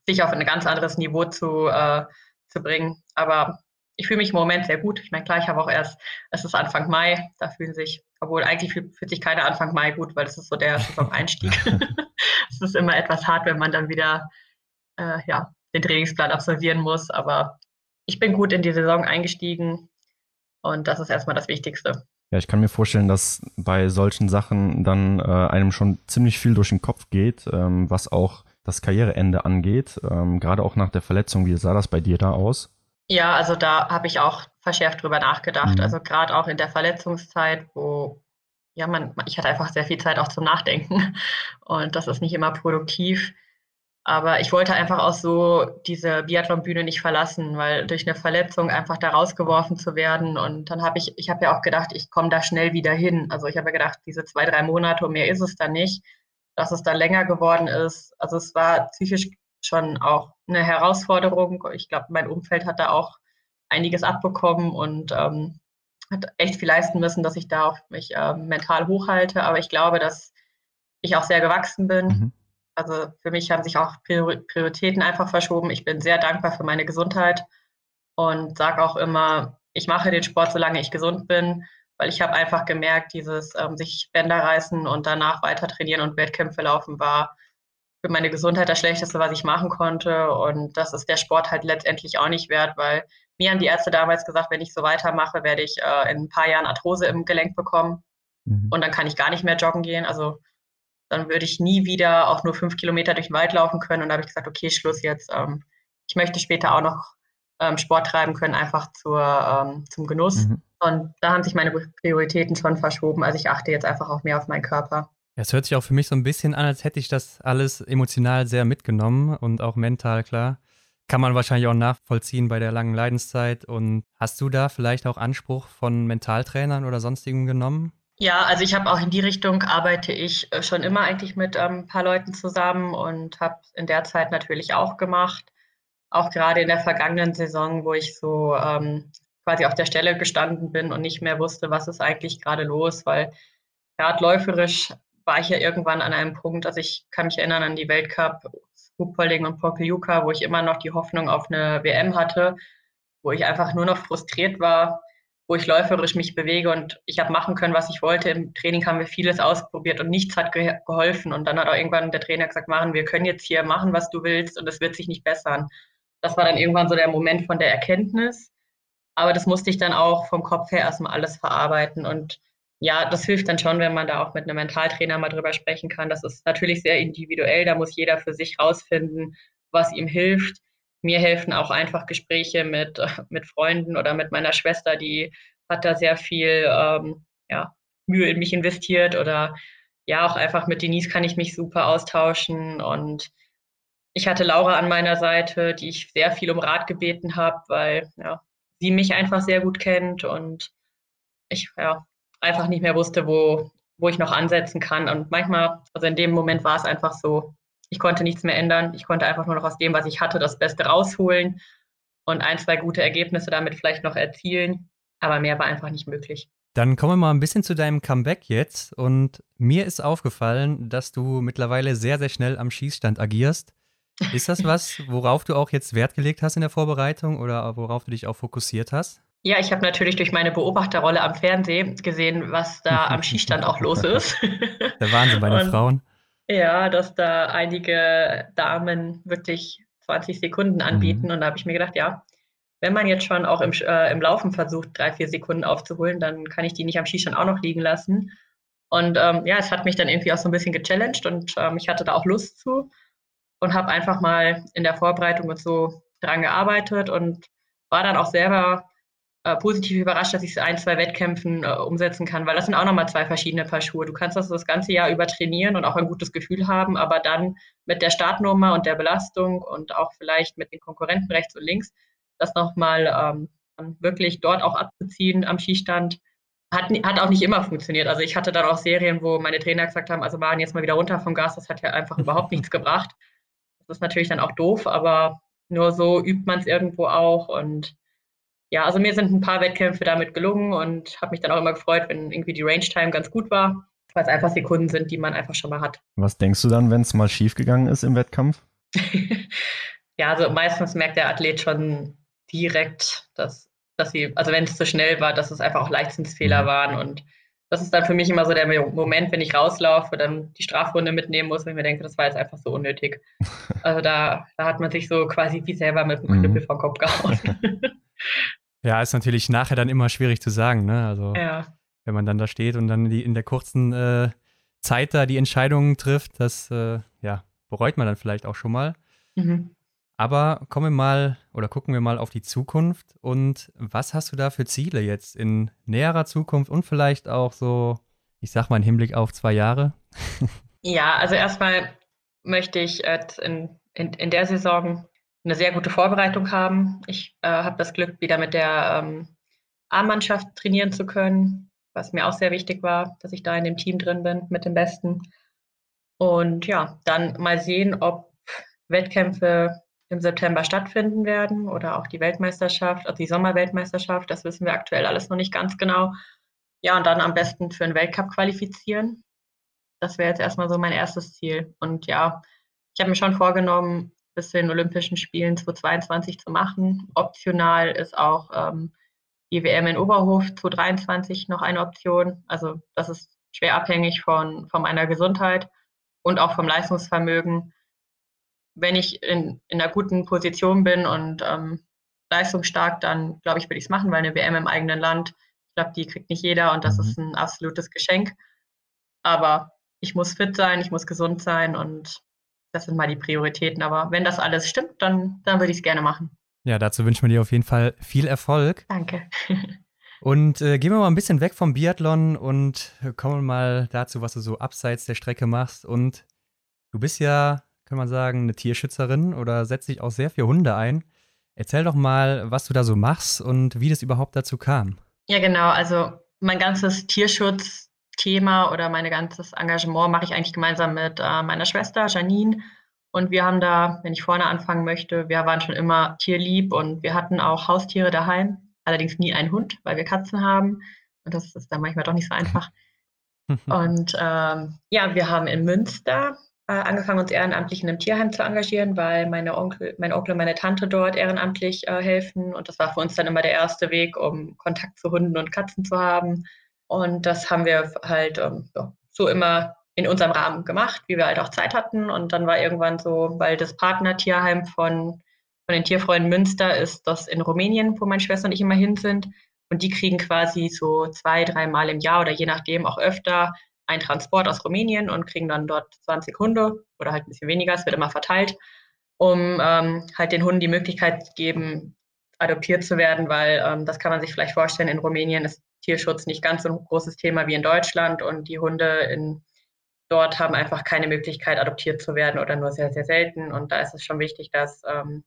sich auf ein ganz anderes Niveau zu, äh, zu bringen. Aber ich fühle mich im Moment sehr gut. Ich meine, klar, ich habe auch erst, es ist Anfang Mai, da fühlen sich, obwohl eigentlich fühlt, fühlt sich keiner Anfang Mai gut, weil das ist so der Saison-Einstieg. es ist immer etwas hart, wenn man dann wieder äh, ja, den Trainingsplan absolvieren muss. Aber ich bin gut in die Saison eingestiegen und das ist erstmal das Wichtigste. Ja, ich kann mir vorstellen, dass bei solchen Sachen dann äh, einem schon ziemlich viel durch den Kopf geht, ähm, was auch das Karriereende angeht. Ähm, Gerade auch nach der Verletzung, wie sah das bei dir da aus? Ja, also da habe ich auch verschärft drüber nachgedacht. Mhm. Also gerade auch in der Verletzungszeit, wo ja man, ich hatte einfach sehr viel Zeit auch zum Nachdenken und das ist nicht immer produktiv. Aber ich wollte einfach auch so diese Biathlon-Bühne nicht verlassen, weil durch eine Verletzung einfach da rausgeworfen zu werden. Und dann habe ich, ich habe ja auch gedacht, ich komme da schnell wieder hin. Also ich habe ja gedacht, diese zwei, drei Monate, mehr ist es dann nicht, dass es dann länger geworden ist. Also es war psychisch schon auch eine Herausforderung. Ich glaube, mein Umfeld hat da auch einiges abbekommen und ähm, hat echt viel leisten müssen, dass ich da auch mich äh, mental hochhalte. Aber ich glaube, dass ich auch sehr gewachsen bin. Mhm. Also für mich haben sich auch Prioritäten einfach verschoben. Ich bin sehr dankbar für meine Gesundheit und sage auch immer, ich mache den Sport, solange ich gesund bin, weil ich habe einfach gemerkt, dieses ähm, sich Bänder reißen und danach weiter trainieren und Wettkämpfe laufen war für meine Gesundheit das Schlechteste, was ich machen konnte. Und das ist der Sport halt letztendlich auch nicht wert, weil mir haben die Ärzte damals gesagt, wenn ich so weitermache, werde ich äh, in ein paar Jahren Arthrose im Gelenk bekommen. Mhm. Und dann kann ich gar nicht mehr joggen gehen. Also dann würde ich nie wieder auch nur fünf Kilometer durch den Wald laufen können. Und da habe ich gesagt, okay, Schluss jetzt. Ähm, ich möchte später auch noch ähm, Sport treiben können, einfach zur, ähm, zum Genuss. Mhm. Und da haben sich meine Prioritäten schon verschoben. Also ich achte jetzt einfach auch mehr auf meinen Körper. Es hört sich auch für mich so ein bisschen an, als hätte ich das alles emotional sehr mitgenommen und auch mental, klar. Kann man wahrscheinlich auch nachvollziehen bei der langen Leidenszeit. Und hast du da vielleicht auch Anspruch von Mentaltrainern oder sonstigen genommen? Ja, also ich habe auch in die Richtung arbeite ich äh, schon immer eigentlich mit ähm, ein paar Leuten zusammen und habe in der Zeit natürlich auch gemacht. Auch gerade in der vergangenen Saison, wo ich so ähm, quasi auf der Stelle gestanden bin und nicht mehr wusste, was ist eigentlich gerade los, weil gerade läuferisch war ich ja irgendwann an einem Punkt, also ich kann mich erinnern an die Weltcup Ruhpolding und Pokljuka, wo ich immer noch die Hoffnung auf eine WM hatte, wo ich einfach nur noch frustriert war, wo ich läuferisch mich bewege und ich habe machen können, was ich wollte. Im Training haben wir vieles ausprobiert und nichts hat ge geholfen. Und dann hat auch irgendwann der Trainer gesagt, Maren, wir können jetzt hier machen, was du willst und es wird sich nicht bessern. Das war dann irgendwann so der Moment von der Erkenntnis. Aber das musste ich dann auch vom Kopf her erstmal alles verarbeiten und ja, das hilft dann schon, wenn man da auch mit einem Mentaltrainer mal drüber sprechen kann. Das ist natürlich sehr individuell. Da muss jeder für sich rausfinden, was ihm hilft. Mir helfen auch einfach Gespräche mit, mit Freunden oder mit meiner Schwester, die hat da sehr viel ähm, ja, Mühe in mich investiert oder ja, auch einfach mit Denise kann ich mich super austauschen und ich hatte Laura an meiner Seite, die ich sehr viel um Rat gebeten habe, weil ja, sie mich einfach sehr gut kennt und ich ja, einfach nicht mehr wusste, wo, wo ich noch ansetzen kann. Und manchmal, also in dem Moment war es einfach so, ich konnte nichts mehr ändern. Ich konnte einfach nur noch aus dem, was ich hatte, das Beste rausholen und ein, zwei gute Ergebnisse damit vielleicht noch erzielen. Aber mehr war einfach nicht möglich. Dann kommen wir mal ein bisschen zu deinem Comeback jetzt. Und mir ist aufgefallen, dass du mittlerweile sehr, sehr schnell am Schießstand agierst. Ist das was, worauf du auch jetzt Wert gelegt hast in der Vorbereitung oder worauf du dich auch fokussiert hast? Ja, ich habe natürlich durch meine Beobachterrolle am Fernsehen gesehen, was da am Schießstand auch los ist. Der Wahnsinn bei den Frauen. Ja, dass da einige Damen wirklich 20 Sekunden anbieten. Mhm. Und da habe ich mir gedacht, ja, wenn man jetzt schon auch im, äh, im Laufen versucht, drei, vier Sekunden aufzuholen, dann kann ich die nicht am Schießstand auch noch liegen lassen. Und ähm, ja, es hat mich dann irgendwie auch so ein bisschen gechallenged und ähm, ich hatte da auch Lust zu und habe einfach mal in der Vorbereitung und so dran gearbeitet und war dann auch selber äh, positiv überrascht, dass ich es ein, zwei Wettkämpfen äh, umsetzen kann, weil das sind auch nochmal zwei verschiedene Paar Schuhe. Du kannst das das ganze Jahr über trainieren und auch ein gutes Gefühl haben, aber dann mit der Startnummer und der Belastung und auch vielleicht mit den Konkurrenten rechts und links, das nochmal ähm, wirklich dort auch abzuziehen am Skistand, hat, hat auch nicht immer funktioniert. Also ich hatte dann auch Serien, wo meine Trainer gesagt haben, also waren jetzt mal wieder runter vom Gas, das hat ja einfach überhaupt nichts gebracht. Das ist natürlich dann auch doof, aber nur so übt man es irgendwo auch. Und ja, also mir sind ein paar Wettkämpfe damit gelungen und habe mich dann auch immer gefreut, wenn irgendwie die Range Time ganz gut war, weil es einfach Sekunden sind, die man einfach schon mal hat. Was denkst du dann, wenn es mal schief gegangen ist im Wettkampf? ja, also meistens merkt der Athlet schon direkt, dass, dass sie, also wenn es zu schnell war, dass es einfach auch Leichtsinnsfehler mhm. waren und das ist dann für mich immer so der Moment, wenn ich rauslaufe, dann die Strafrunde mitnehmen muss, wenn ich mir denke, das war jetzt einfach so unnötig. Also da, da hat man sich so quasi wie selber mit dem mhm. Knüppel mhm. vom Kopf gehauen. Ja, ist natürlich nachher dann immer schwierig zu sagen, ne? Also ja. wenn man dann da steht und dann die, in der kurzen äh, Zeit da die Entscheidungen trifft, das äh, ja, bereut man dann vielleicht auch schon mal. Mhm. Aber kommen wir mal oder gucken wir mal auf die Zukunft und was hast du da für Ziele jetzt in näherer Zukunft und vielleicht auch so, ich sag mal, im Hinblick auf zwei Jahre? Ja, also erstmal möchte ich in, in, in der Saison eine sehr gute Vorbereitung haben. Ich äh, habe das Glück, wieder mit der ähm, A-Mannschaft trainieren zu können, was mir auch sehr wichtig war, dass ich da in dem Team drin bin mit den Besten. Und ja, dann mal sehen, ob Wettkämpfe im September stattfinden werden oder auch die Weltmeisterschaft, also die Sommerweltmeisterschaft. Das wissen wir aktuell alles noch nicht ganz genau. Ja, und dann am besten für einen Weltcup qualifizieren. Das wäre jetzt erstmal so mein erstes Ziel. Und ja, ich habe mir schon vorgenommen, bis zu den Olympischen Spielen 2022 zu machen. Optional ist auch ähm, die WM in Oberhof 2023 noch eine Option. Also das ist schwer abhängig von, von meiner Gesundheit und auch vom Leistungsvermögen wenn ich in, in einer guten Position bin und ähm, leistungsstark, dann glaube ich, würde ich es machen, weil eine WM im eigenen Land, ich glaube, die kriegt nicht jeder und das mhm. ist ein absolutes Geschenk. Aber ich muss fit sein, ich muss gesund sein und das sind mal die Prioritäten. Aber wenn das alles stimmt, dann, dann würde ich es gerne machen. Ja, dazu wünschen wir dir auf jeden Fall viel Erfolg. Danke. und äh, gehen wir mal ein bisschen weg vom Biathlon und kommen mal dazu, was du so abseits der Strecke machst. Und du bist ja kann man sagen, eine Tierschützerin oder setzt sich auch sehr für Hunde ein. Erzähl doch mal, was du da so machst und wie das überhaupt dazu kam. Ja, genau. Also mein ganzes Tierschutzthema oder mein ganzes Engagement mache ich eigentlich gemeinsam mit äh, meiner Schwester Janine. Und wir haben da, wenn ich vorne anfangen möchte, wir waren schon immer tierlieb und wir hatten auch Haustiere daheim. Allerdings nie einen Hund, weil wir Katzen haben. Und das ist dann manchmal doch nicht so einfach. und ähm, ja, wir haben in Münster äh, angefangen, uns ehrenamtlich in einem Tierheim zu engagieren, weil meine Onkel, mein Onkel und meine Tante dort ehrenamtlich äh, helfen. Und das war für uns dann immer der erste Weg, um Kontakt zu Hunden und Katzen zu haben. Und das haben wir halt ähm, so immer in unserem Rahmen gemacht, wie wir halt auch Zeit hatten. Und dann war irgendwann so, weil das Partnertierheim von, von den Tierfreunden Münster ist das in Rumänien, wo meine Schwester und ich immer hin sind. Und die kriegen quasi so zwei, dreimal im Jahr oder je nachdem auch öfter einen Transport aus Rumänien und kriegen dann dort 20 Hunde oder halt ein bisschen weniger, es wird immer verteilt, um ähm, halt den Hunden die Möglichkeit zu geben, adoptiert zu werden, weil ähm, das kann man sich vielleicht vorstellen, in Rumänien ist Tierschutz nicht ganz so ein großes Thema wie in Deutschland und die Hunde in, dort haben einfach keine Möglichkeit, adoptiert zu werden oder nur sehr, sehr selten. Und da ist es schon wichtig, dass ähm,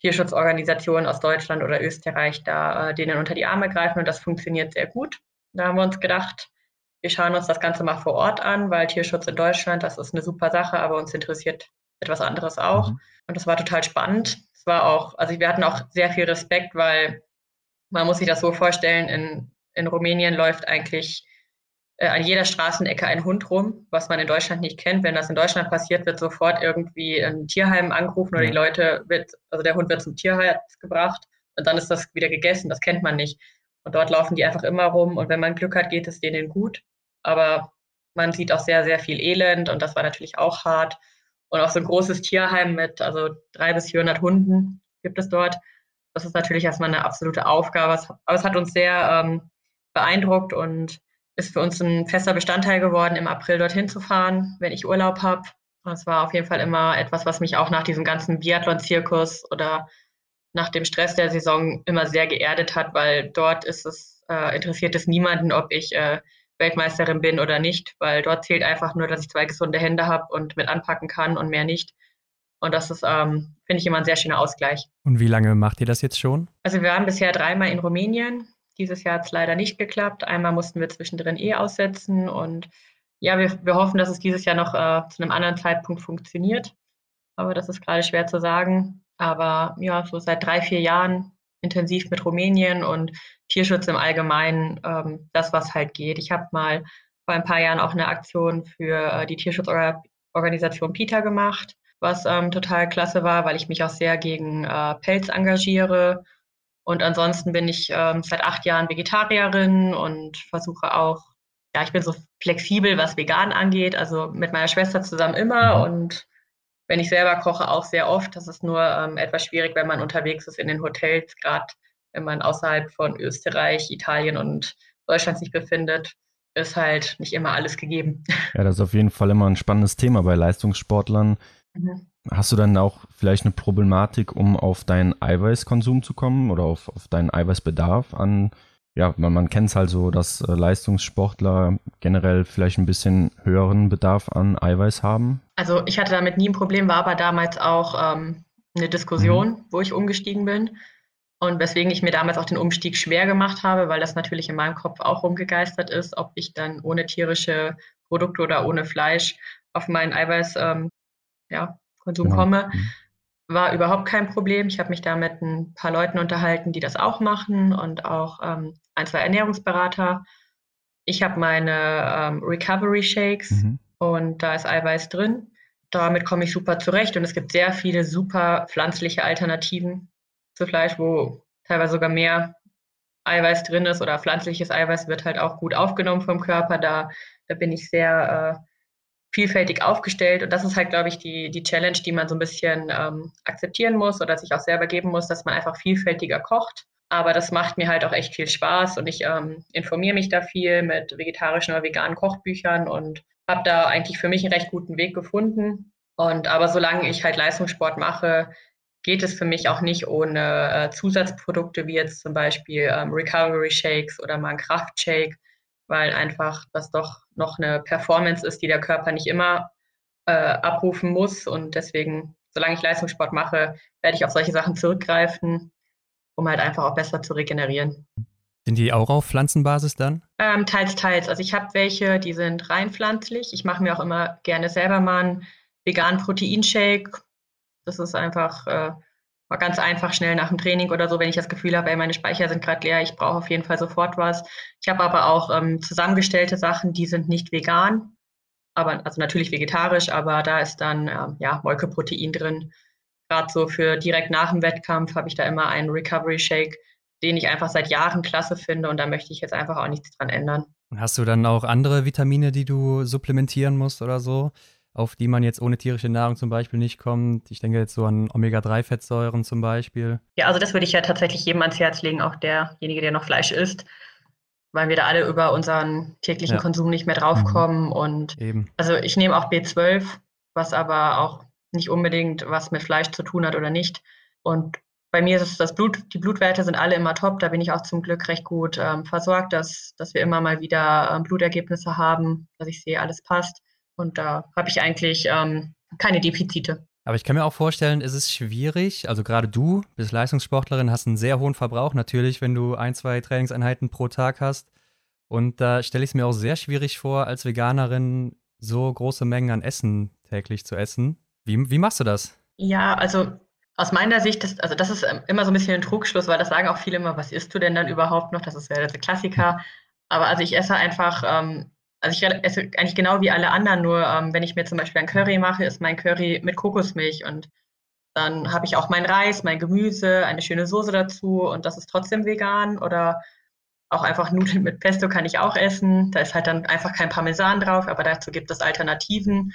Tierschutzorganisationen aus Deutschland oder Österreich da äh, denen unter die Arme greifen und das funktioniert sehr gut. Da haben wir uns gedacht, wir schauen uns das Ganze mal vor Ort an, weil Tierschutz in Deutschland, das ist eine super Sache, aber uns interessiert etwas anderes auch. Mhm. Und das war total spannend. Es war auch, also wir hatten auch sehr viel Respekt, weil man muss sich das so vorstellen, in, in Rumänien läuft eigentlich äh, an jeder Straßenecke ein Hund rum, was man in Deutschland nicht kennt. Wenn das in Deutschland passiert, wird sofort irgendwie ein Tierheim angerufen oder die Leute wird, also der Hund wird zum Tierheim gebracht und dann ist das wieder gegessen. Das kennt man nicht. Und dort laufen die einfach immer rum und wenn man Glück hat, geht es denen gut. Aber man sieht auch sehr, sehr viel Elend und das war natürlich auch hart. Und auch so ein großes Tierheim mit also drei bis 400 Hunden gibt es dort. Das ist natürlich erstmal eine absolute Aufgabe. Aber es hat uns sehr ähm, beeindruckt und ist für uns ein fester Bestandteil geworden, im April dorthin zu fahren, wenn ich Urlaub habe. Das war auf jeden Fall immer etwas, was mich auch nach diesem ganzen Biathlon-Zirkus oder nach dem Stress der Saison immer sehr geerdet hat, weil dort ist es, äh, interessiert es niemanden, ob ich äh, Weltmeisterin bin oder nicht, weil dort zählt einfach nur, dass ich zwei gesunde Hände habe und mit anpacken kann und mehr nicht. Und das ist, ähm, finde ich, immer ein sehr schöner Ausgleich. Und wie lange macht ihr das jetzt schon? Also wir waren bisher dreimal in Rumänien. Dieses Jahr hat es leider nicht geklappt. Einmal mussten wir zwischendrin eh aussetzen. Und ja, wir, wir hoffen, dass es dieses Jahr noch äh, zu einem anderen Zeitpunkt funktioniert. Aber das ist gerade schwer zu sagen. Aber ja, so seit drei, vier Jahren intensiv mit Rumänien und Tierschutz im Allgemeinen, ähm, das, was halt geht. Ich habe mal vor ein paar Jahren auch eine Aktion für äh, die Tierschutzorganisation PETA gemacht, was ähm, total klasse war, weil ich mich auch sehr gegen äh, Pelz engagiere und ansonsten bin ich ähm, seit acht Jahren Vegetarierin und versuche auch, ja, ich bin so flexibel, was vegan angeht, also mit meiner Schwester zusammen immer mhm. und wenn ich selber koche, auch sehr oft. Das ist nur ähm, etwas schwierig, wenn man unterwegs ist in den Hotels, gerade wenn man außerhalb von Österreich, Italien und Deutschland sich befindet, ist halt nicht immer alles gegeben. Ja, das ist auf jeden Fall immer ein spannendes Thema bei Leistungssportlern. Mhm. Hast du dann auch vielleicht eine Problematik, um auf deinen Eiweißkonsum zu kommen oder auf, auf deinen Eiweißbedarf an? Ja, man, man kennt es halt so, dass äh, Leistungssportler generell vielleicht ein bisschen höheren Bedarf an Eiweiß haben. Also ich hatte damit nie ein Problem, war aber damals auch ähm, eine Diskussion, mhm. wo ich umgestiegen bin. Und weswegen ich mir damals auch den Umstieg schwer gemacht habe, weil das natürlich in meinem Kopf auch rumgegeistert ist, ob ich dann ohne tierische Produkte oder ohne Fleisch auf meinen Eiweiß ähm, ja, Konsum genau. komme, mhm. war überhaupt kein Problem. Ich habe mich da mit ein paar Leuten unterhalten, die das auch machen und auch ähm, ein, zwei Ernährungsberater. Ich habe meine ähm, Recovery Shakes mhm. und da ist Eiweiß drin. Damit komme ich super zurecht und es gibt sehr viele super pflanzliche Alternativen zu Fleisch, wo teilweise sogar mehr Eiweiß drin ist oder pflanzliches Eiweiß wird halt auch gut aufgenommen vom Körper. Da, da bin ich sehr äh, vielfältig aufgestellt. Und das ist halt, glaube ich, die, die Challenge, die man so ein bisschen ähm, akzeptieren muss oder sich auch selber geben muss, dass man einfach vielfältiger kocht. Aber das macht mir halt auch echt viel Spaß und ich ähm, informiere mich da viel mit vegetarischen oder veganen Kochbüchern und habe da eigentlich für mich einen recht guten Weg gefunden. Und aber solange ich halt Leistungssport mache, geht es für mich auch nicht ohne äh, Zusatzprodukte wie jetzt zum Beispiel ähm, Recovery Shakes oder mal ein Kraftshake weil einfach das doch noch eine Performance ist, die der Körper nicht immer äh, abrufen muss. Und deswegen, solange ich Leistungssport mache, werde ich auf solche Sachen zurückgreifen, um halt einfach auch besser zu regenerieren. Sind die auch auf Pflanzenbasis dann? Ähm, teils, teils. Also ich habe welche, die sind rein pflanzlich. Ich mache mir auch immer gerne selber mal einen veganen Proteinshake. Das ist einfach äh, ganz einfach schnell nach dem Training oder so, wenn ich das Gefühl habe, ey, meine Speicher sind gerade leer, ich brauche auf jeden Fall sofort was. Ich habe aber auch ähm, zusammengestellte Sachen, die sind nicht vegan, aber also natürlich vegetarisch, aber da ist dann ähm, ja Molkeprotein drin. Gerade so für direkt nach dem Wettkampf habe ich da immer einen Recovery Shake, den ich einfach seit Jahren klasse finde und da möchte ich jetzt einfach auch nichts dran ändern. Und hast du dann auch andere Vitamine, die du supplementieren musst oder so? Auf die man jetzt ohne tierische Nahrung zum Beispiel nicht kommt. Ich denke jetzt so an Omega-3-Fettsäuren zum Beispiel. Ja, also das würde ich ja tatsächlich jedem ans Herz legen, auch derjenige, der noch Fleisch isst, weil wir da alle über unseren täglichen ja. Konsum nicht mehr draufkommen. Mhm. Und Eben. also ich nehme auch B12, was aber auch nicht unbedingt was mit Fleisch zu tun hat oder nicht. Und bei mir ist es das Blut, die Blutwerte sind alle immer top. Da bin ich auch zum Glück recht gut ähm, versorgt, dass, dass wir immer mal wieder ähm, Blutergebnisse haben, dass ich sehe, alles passt. Und da habe ich eigentlich ähm, keine Defizite. Aber ich kann mir auch vorstellen, es ist schwierig. Also gerade du bist Leistungssportlerin, hast einen sehr hohen Verbrauch natürlich, wenn du ein, zwei Trainingseinheiten pro Tag hast. Und da stelle ich es mir auch sehr schwierig vor, als Veganerin so große Mengen an Essen täglich zu essen. Wie, wie machst du das? Ja, also aus meiner Sicht, ist, also das ist ähm, immer so ein bisschen ein Trugschluss, weil das sagen auch viele immer, was isst du denn dann überhaupt noch? Das ist ja der Klassiker. Aber also ich esse einfach ähm, also ich esse eigentlich genau wie alle anderen, nur ähm, wenn ich mir zum Beispiel ein Curry mache, ist mein Curry mit Kokosmilch und dann habe ich auch mein Reis, mein Gemüse, eine schöne Soße dazu und das ist trotzdem vegan oder auch einfach Nudeln mit Pesto kann ich auch essen. Da ist halt dann einfach kein Parmesan drauf, aber dazu gibt es Alternativen.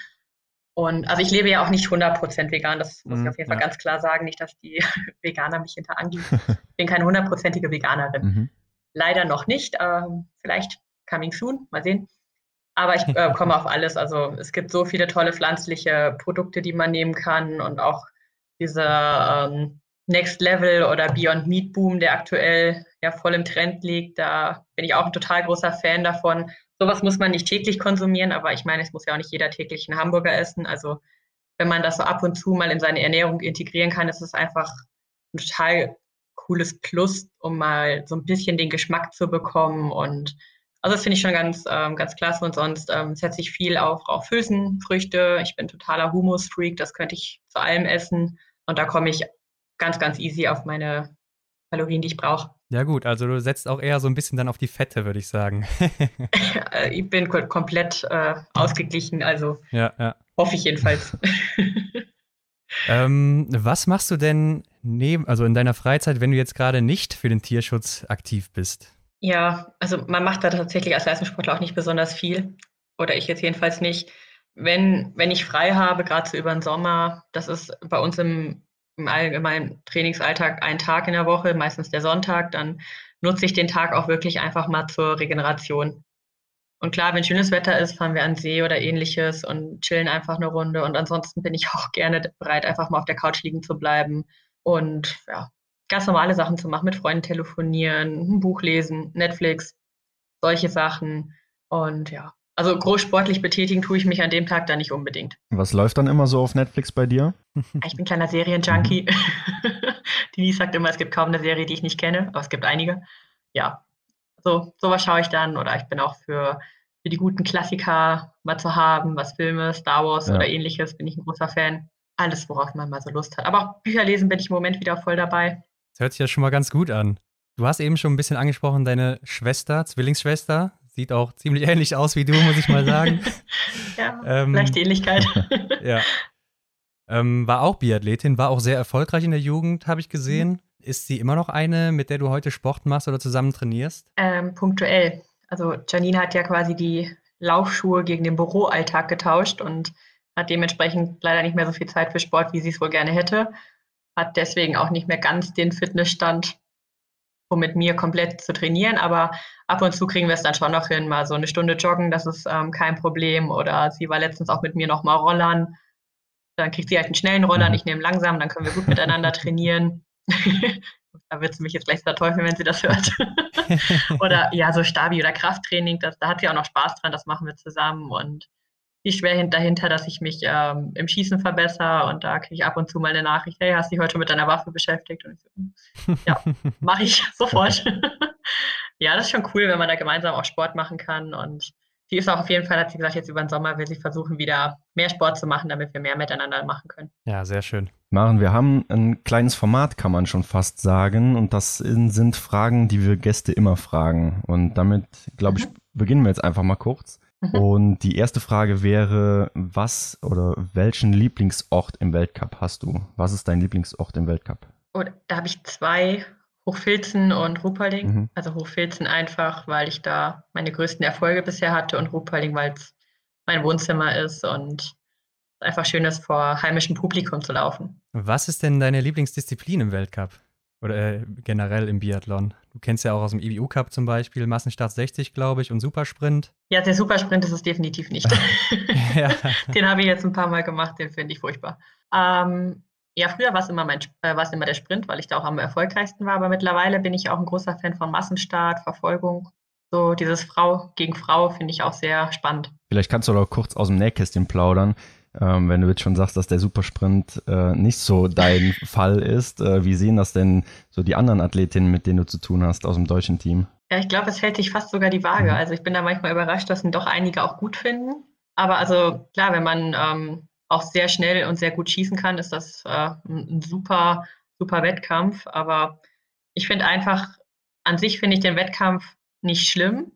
Und also ich lebe ja auch nicht 100% vegan, das muss ich mhm, auf jeden Fall ganz klar sagen, nicht, dass die Veganer mich hinter angehen. Ich bin keine hundertprozentige Veganerin. Mhm. Leider noch nicht. Ähm, vielleicht coming soon, mal sehen. Aber ich äh, komme auf alles. Also es gibt so viele tolle pflanzliche Produkte, die man nehmen kann und auch diese ähm, Next Level oder Beyond Meat Boom, der aktuell ja voll im Trend liegt. Da bin ich auch ein total großer Fan davon. Sowas muss man nicht täglich konsumieren, aber ich meine, es muss ja auch nicht jeder täglich einen Hamburger essen. Also wenn man das so ab und zu mal in seine Ernährung integrieren kann, ist es einfach ein total cooles Plus, um mal so ein bisschen den Geschmack zu bekommen und also das finde ich schon ganz, ähm, ganz klasse und sonst ähm, setze ich viel auf, auf Hülsenfrüchte. Ich bin totaler Humus-Freak, das könnte ich zu allem essen und da komme ich ganz, ganz easy auf meine Kalorien, die ich brauche. Ja gut, also du setzt auch eher so ein bisschen dann auf die Fette, würde ich sagen. Ich bin komplett äh, ausgeglichen, also ja, ja. hoffe ich jedenfalls. ähm, was machst du denn neben, also in deiner Freizeit, wenn du jetzt gerade nicht für den Tierschutz aktiv bist? Ja, also man macht da tatsächlich als Leistungssportler auch nicht besonders viel. Oder ich jetzt jedenfalls nicht. Wenn, wenn ich frei habe, gerade so über den Sommer, das ist bei uns im, im allgemeinen Trainingsalltag ein Tag in der Woche, meistens der Sonntag, dann nutze ich den Tag auch wirklich einfach mal zur Regeneration. Und klar, wenn schönes Wetter ist, fahren wir an See oder ähnliches und chillen einfach eine Runde. Und ansonsten bin ich auch gerne bereit, einfach mal auf der Couch liegen zu bleiben und ja, ganz normale Sachen zu machen, mit Freunden telefonieren, ein Buch lesen, Netflix, solche Sachen. Und ja, also groß sportlich betätigen tue ich mich an dem Tag da nicht unbedingt. Was läuft dann immer so auf Netflix bei dir? Ich bin kleiner Serienjunkie. Mhm. die Denise sagt immer, es gibt kaum eine Serie, die ich nicht kenne, aber es gibt einige. Ja, so sowas schaue ich dann oder ich bin auch für, für die guten Klassiker mal zu haben, was Filme, Star Wars ja. oder ähnliches, bin ich ein großer Fan. Alles, worauf man mal so Lust hat. Aber auch Bücher lesen bin ich im Moment wieder voll dabei. Das hört sich ja schon mal ganz gut an. Du hast eben schon ein bisschen angesprochen, deine Schwester, Zwillingsschwester, sieht auch ziemlich ähnlich aus wie du, muss ich mal sagen. ja, ähm, leichte Ähnlichkeit. ja. Ähm, war auch Biathletin, war auch sehr erfolgreich in der Jugend, habe ich gesehen. Mhm. Ist sie immer noch eine, mit der du heute Sport machst oder zusammen trainierst? Ähm, punktuell. Also Janine hat ja quasi die Laufschuhe gegen den Büroalltag getauscht und hat dementsprechend leider nicht mehr so viel Zeit für Sport, wie sie es wohl gerne hätte hat deswegen auch nicht mehr ganz den Fitnessstand, um mit mir komplett zu trainieren. Aber ab und zu kriegen wir es dann schon noch hin, mal so eine Stunde joggen, das ist ähm, kein Problem. Oder sie war letztens auch mit mir noch mal rollern. Dann kriegt sie halt einen schnellen Roller, mhm. ich nehme langsam, dann können wir gut miteinander trainieren. da wird sie mich jetzt gleich verteufeln, wenn sie das hört. oder ja, so Stabi- oder Krafttraining, das, da hat sie auch noch Spaß dran, das machen wir zusammen. Und die schwer dahinter, dass ich mich ähm, im Schießen verbessere und da kriege ich ab und zu mal eine Nachricht, hey, hast du dich heute mit deiner Waffe beschäftigt? Und ich so, ja, mache ich sofort. ja, das ist schon cool, wenn man da gemeinsam auch Sport machen kann und sie ist auch auf jeden Fall, hat sie gesagt, jetzt über den Sommer will sie versuchen, wieder mehr Sport zu machen, damit wir mehr miteinander machen können. Ja, sehr schön. Maren, wir haben ein kleines Format, kann man schon fast sagen. Und das sind Fragen, die wir Gäste immer fragen. Und damit, glaube ich, mhm. beginnen wir jetzt einfach mal kurz. Mhm. Und die erste Frage wäre, was oder welchen Lieblingsort im Weltcup hast du? Was ist dein Lieblingsort im Weltcup? Oh, da habe ich zwei, Hochfilzen und Ruhpolding. Mhm. Also Hochfilzen einfach, weil ich da meine größten Erfolge bisher hatte und Ruhpolding, weil es mein Wohnzimmer ist und einfach schön ist, vor heimischem Publikum zu laufen. Was ist denn deine Lieblingsdisziplin im Weltcup? Oder äh, generell im Biathlon? Du kennst ja auch aus dem IBU Cup zum Beispiel Massenstart 60, glaube ich, und Supersprint. Ja, der Supersprint ist es definitiv nicht. ja. Den habe ich jetzt ein paar Mal gemacht, den finde ich furchtbar. Ähm, ja, früher war es immer, mein, äh, war es immer der Sprint, weil ich da auch am erfolgreichsten war, aber mittlerweile bin ich auch ein großer Fan von Massenstart, Verfolgung. so dieses Frau gegen Frau finde ich auch sehr spannend. Vielleicht kannst du doch kurz aus dem Nähkästchen plaudern. Ähm, wenn du jetzt schon sagst, dass der Supersprint äh, nicht so dein Fall ist, äh, wie sehen das denn so die anderen Athletinnen, mit denen du zu tun hast aus dem deutschen Team? Ja, ich glaube, es hält sich fast sogar die Waage. Mhm. Also ich bin da manchmal überrascht, dass ihn doch einige auch gut finden. Aber also klar, wenn man ähm, auch sehr schnell und sehr gut schießen kann, ist das äh, ein super, super Wettkampf. Aber ich finde einfach, an sich finde ich den Wettkampf nicht schlimm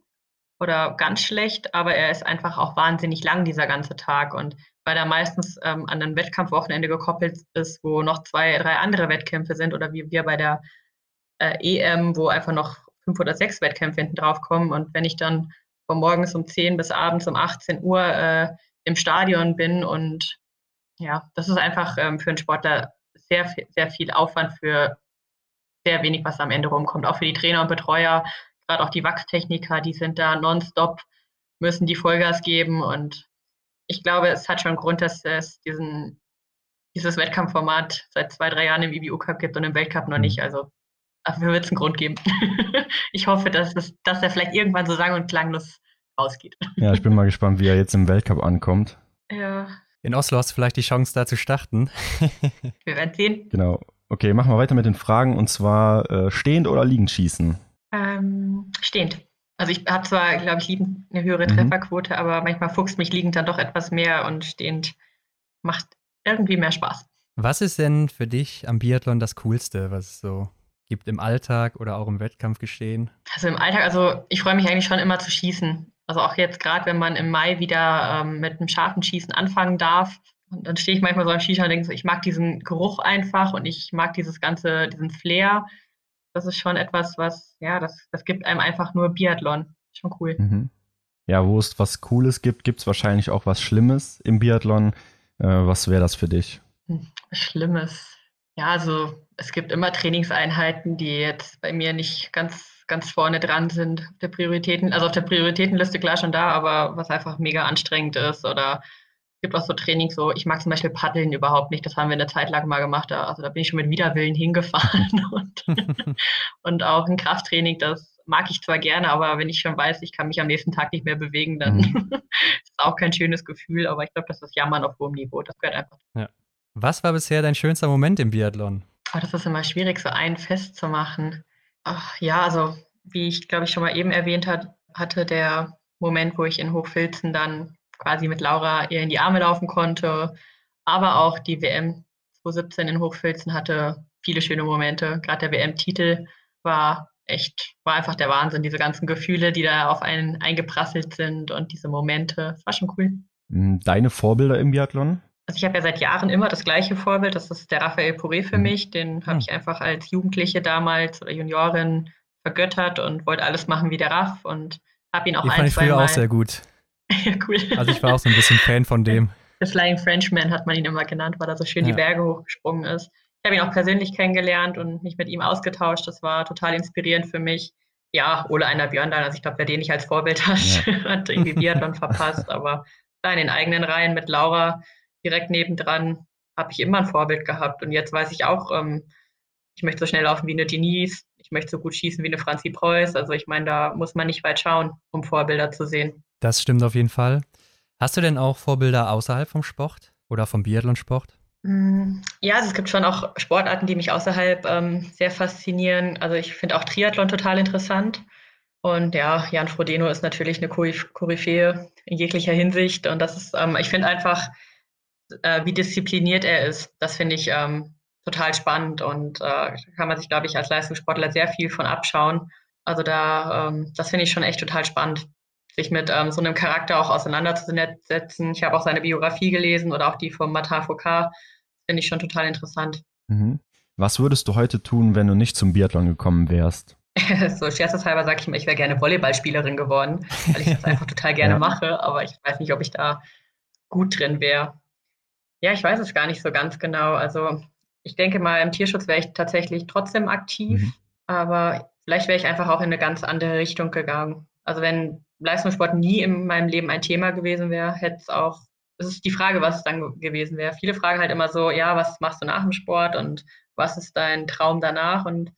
oder ganz schlecht, aber er ist einfach auch wahnsinnig lang, dieser ganze Tag. Und weil er meistens ähm, an ein Wettkampfwochenende gekoppelt ist, wo noch zwei, drei andere Wettkämpfe sind oder wie wir bei der äh, EM, wo einfach noch fünf oder sechs Wettkämpfe hinten drauf kommen. Und wenn ich dann von morgens um 10 bis abends um 18 Uhr äh, im Stadion bin und ja, das ist einfach ähm, für einen Sportler sehr, sehr viel Aufwand für sehr wenig, was am Ende rumkommt. Auch für die Trainer und Betreuer, gerade auch die Wachstechniker, die sind da nonstop, müssen die Vollgas geben und ich glaube, es hat schon Grund, dass es diesen, dieses Wettkampfformat seit zwei, drei Jahren im IBU Cup gibt und im Weltcup noch mhm. nicht. Also dafür wird es einen Grund geben. ich hoffe, dass, es, dass er vielleicht irgendwann so sang- und klanglos ausgeht. Ja, ich bin mal gespannt, wie er jetzt im Weltcup ankommt. Ja. In Oslo hast du vielleicht die Chance, da zu starten. Wir werden sehen. Genau. Okay, machen wir weiter mit den Fragen und zwar äh, stehend oder liegend schießen? Ähm, stehend. Also ich habe zwar, glaube ich, liegend eine höhere mhm. Trefferquote, aber manchmal fuchst mich liegend dann doch etwas mehr und stehend macht irgendwie mehr Spaß. Was ist denn für dich am Biathlon das Coolste, was es so gibt im Alltag oder auch im Wettkampfgeschehen? Also im Alltag, also ich freue mich eigentlich schon immer zu schießen. Also auch jetzt gerade, wenn man im Mai wieder ähm, mit einem scharfen Schießen anfangen darf, und dann stehe ich manchmal so am Shisha und denke so, ich mag diesen Geruch einfach und ich mag dieses ganze, diesen Flair das ist schon etwas, was, ja, das, das gibt einem einfach nur Biathlon. Schon cool. Mhm. Ja, wo es was Cooles gibt, gibt es wahrscheinlich auch was Schlimmes im Biathlon. Äh, was wäre das für dich? Hm, Schlimmes. Ja, also es gibt immer Trainingseinheiten, die jetzt bei mir nicht ganz, ganz vorne dran sind auf der Prioritäten, also auf der Prioritätenliste klar schon da, aber was einfach mega anstrengend ist oder gibt auch so Trainings, so ich mag zum Beispiel Paddeln überhaupt nicht. Das haben wir eine Zeit lang mal gemacht. Da, also da bin ich schon mit Widerwillen hingefahren und, und auch ein Krafttraining, das mag ich zwar gerne, aber wenn ich schon weiß, ich kann mich am nächsten Tag nicht mehr bewegen, dann mhm. ist auch kein schönes Gefühl. Aber ich glaube, das ist Jammern auf hohem Niveau. Das gehört einfach. Ja. Was war bisher dein schönster Moment im Biathlon? Oh, das ist immer schwierig, so einen festzumachen. Ach, ja, also wie ich glaube ich schon mal eben erwähnt hat, hatte der Moment, wo ich in Hochfilzen dann quasi mit Laura ihr in die Arme laufen konnte. Aber auch die WM 2017 in Hochfilzen hatte viele schöne Momente. Gerade der WM-Titel war echt, war einfach der Wahnsinn. Diese ganzen Gefühle, die da auf einen eingeprasselt sind und diese Momente. Das war schon cool. Hm, deine Vorbilder im Biathlon? Also ich habe ja seit Jahren immer das gleiche Vorbild. Das ist der Raphael Poré für mhm. mich. Den habe hm. ich einfach als Jugendliche damals oder Juniorin vergöttert und wollte alles machen wie der Raff und habe ihn auch Den ein, fand ich früher auch sehr gut. Ja, cool. Also ich war auch so ein bisschen Fan von dem. The Flying Frenchman hat man ihn immer genannt, weil er so schön ja. die Berge hochgesprungen ist. Ich habe ihn auch persönlich kennengelernt und mich mit ihm ausgetauscht. Das war total inspirierend für mich. Ja, Ole Einer Björndal, also ich glaube, wer den nicht als Vorbild hat, ja. hat irgendwie Biathlon verpasst. Aber da in den eigenen Reihen mit Laura direkt nebendran habe ich immer ein Vorbild gehabt. Und jetzt weiß ich auch, ähm, ich möchte so schnell laufen wie eine Denise, ich möchte so gut schießen wie eine Franzi Preuß. Also ich meine, da muss man nicht weit schauen, um Vorbilder zu sehen. Das stimmt auf jeden Fall. Hast du denn auch Vorbilder außerhalb vom Sport oder vom Biathlonsport? Mm, ja, also es gibt schon auch Sportarten, die mich außerhalb ähm, sehr faszinieren. Also ich finde auch Triathlon total interessant. Und ja, Jan Frodeno ist natürlich eine Koryphäe in jeglicher Hinsicht. Und das ist, ähm, ich finde einfach, äh, wie diszipliniert er ist, das finde ich ähm, total spannend. Und äh, da kann man sich, glaube ich, als Leistungssportler sehr viel von abschauen. Also da, ähm, das finde ich schon echt total spannend sich mit ähm, so einem Charakter auch auseinanderzusetzen. Ich habe auch seine Biografie gelesen oder auch die von Matar Foucault. Finde ich schon total interessant. Mhm. Was würdest du heute tun, wenn du nicht zum Biathlon gekommen wärst? so scherzeshalber sage ich immer, ich wäre gerne Volleyballspielerin geworden, weil ich das einfach total gerne ja. mache, aber ich weiß nicht, ob ich da gut drin wäre. Ja, ich weiß es gar nicht so ganz genau. Also ich denke mal, im Tierschutz wäre ich tatsächlich trotzdem aktiv, mhm. aber vielleicht wäre ich einfach auch in eine ganz andere Richtung gegangen. Also wenn Leistungssport nie in meinem Leben ein Thema gewesen wäre, hätte es auch, es ist die Frage, was es dann gewesen wäre. Viele fragen halt immer so, ja, was machst du nach dem Sport und was ist dein Traum danach? Und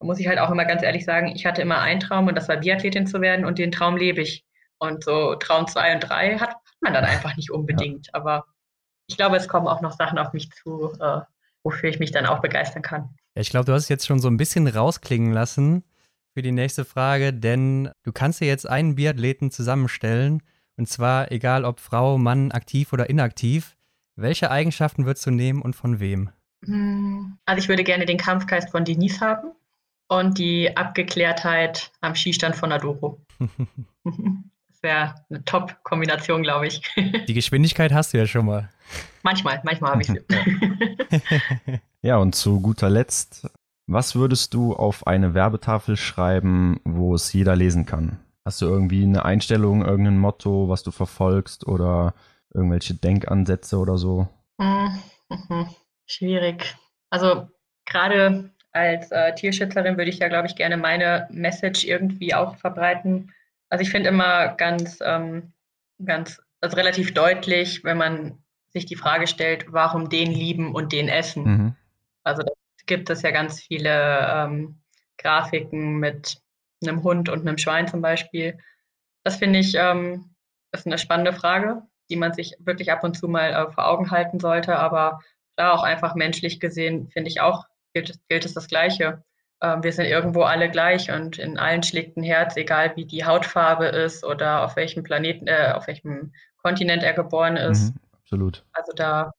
Da muss ich halt auch immer ganz ehrlich sagen, ich hatte immer einen Traum und das war Biathletin zu werden und den Traum lebe ich. Und so Traum 2 und 3 hat, hat, man dann einfach nicht unbedingt. Ja. Aber ich glaube, es kommen auch noch Sachen auf mich zu, äh, wofür ich mich dann auch begeistern kann. Ja, ich glaube, du hast es jetzt schon so ein bisschen rausklingen lassen für die nächste Frage, denn du kannst dir jetzt einen Biathleten zusammenstellen, und zwar egal ob Frau, Mann, aktiv oder inaktiv. Welche Eigenschaften würdest du nehmen und von wem? Hm, also ich würde gerne den Kampfgeist von Denise haben und die Abgeklärtheit am Skistand von Adoro. das wäre eine Top-Kombination, glaube ich. Die Geschwindigkeit hast du ja schon mal. Manchmal, manchmal habe ich sie. ja, und zu guter Letzt, was würdest du auf eine Werbetafel schreiben, wo es jeder lesen kann? Hast du irgendwie eine Einstellung, irgendein Motto, was du verfolgst oder irgendwelche Denkansätze oder so? Mhm. Schwierig. Also gerade als äh, Tierschützerin würde ich ja, glaube ich, gerne meine Message irgendwie auch verbreiten. Also ich finde immer ganz, ähm, ganz, also relativ deutlich, wenn man sich die Frage stellt, warum den lieben und den essen. Mhm. Also da gibt es ja ganz viele ähm, Grafiken mit einem Hund und einem Schwein zum Beispiel. Das finde ich ähm, ist eine spannende Frage, die man sich wirklich ab und zu mal äh, vor Augen halten sollte. Aber da auch einfach menschlich gesehen, finde ich auch, gilt, gilt es das Gleiche. Ähm, wir sind irgendwo alle gleich und in allen schlägt ein Herz, egal wie die Hautfarbe ist oder auf welchem Planeten, äh, auf welchem Kontinent er geboren ist. Mhm, absolut. Also da,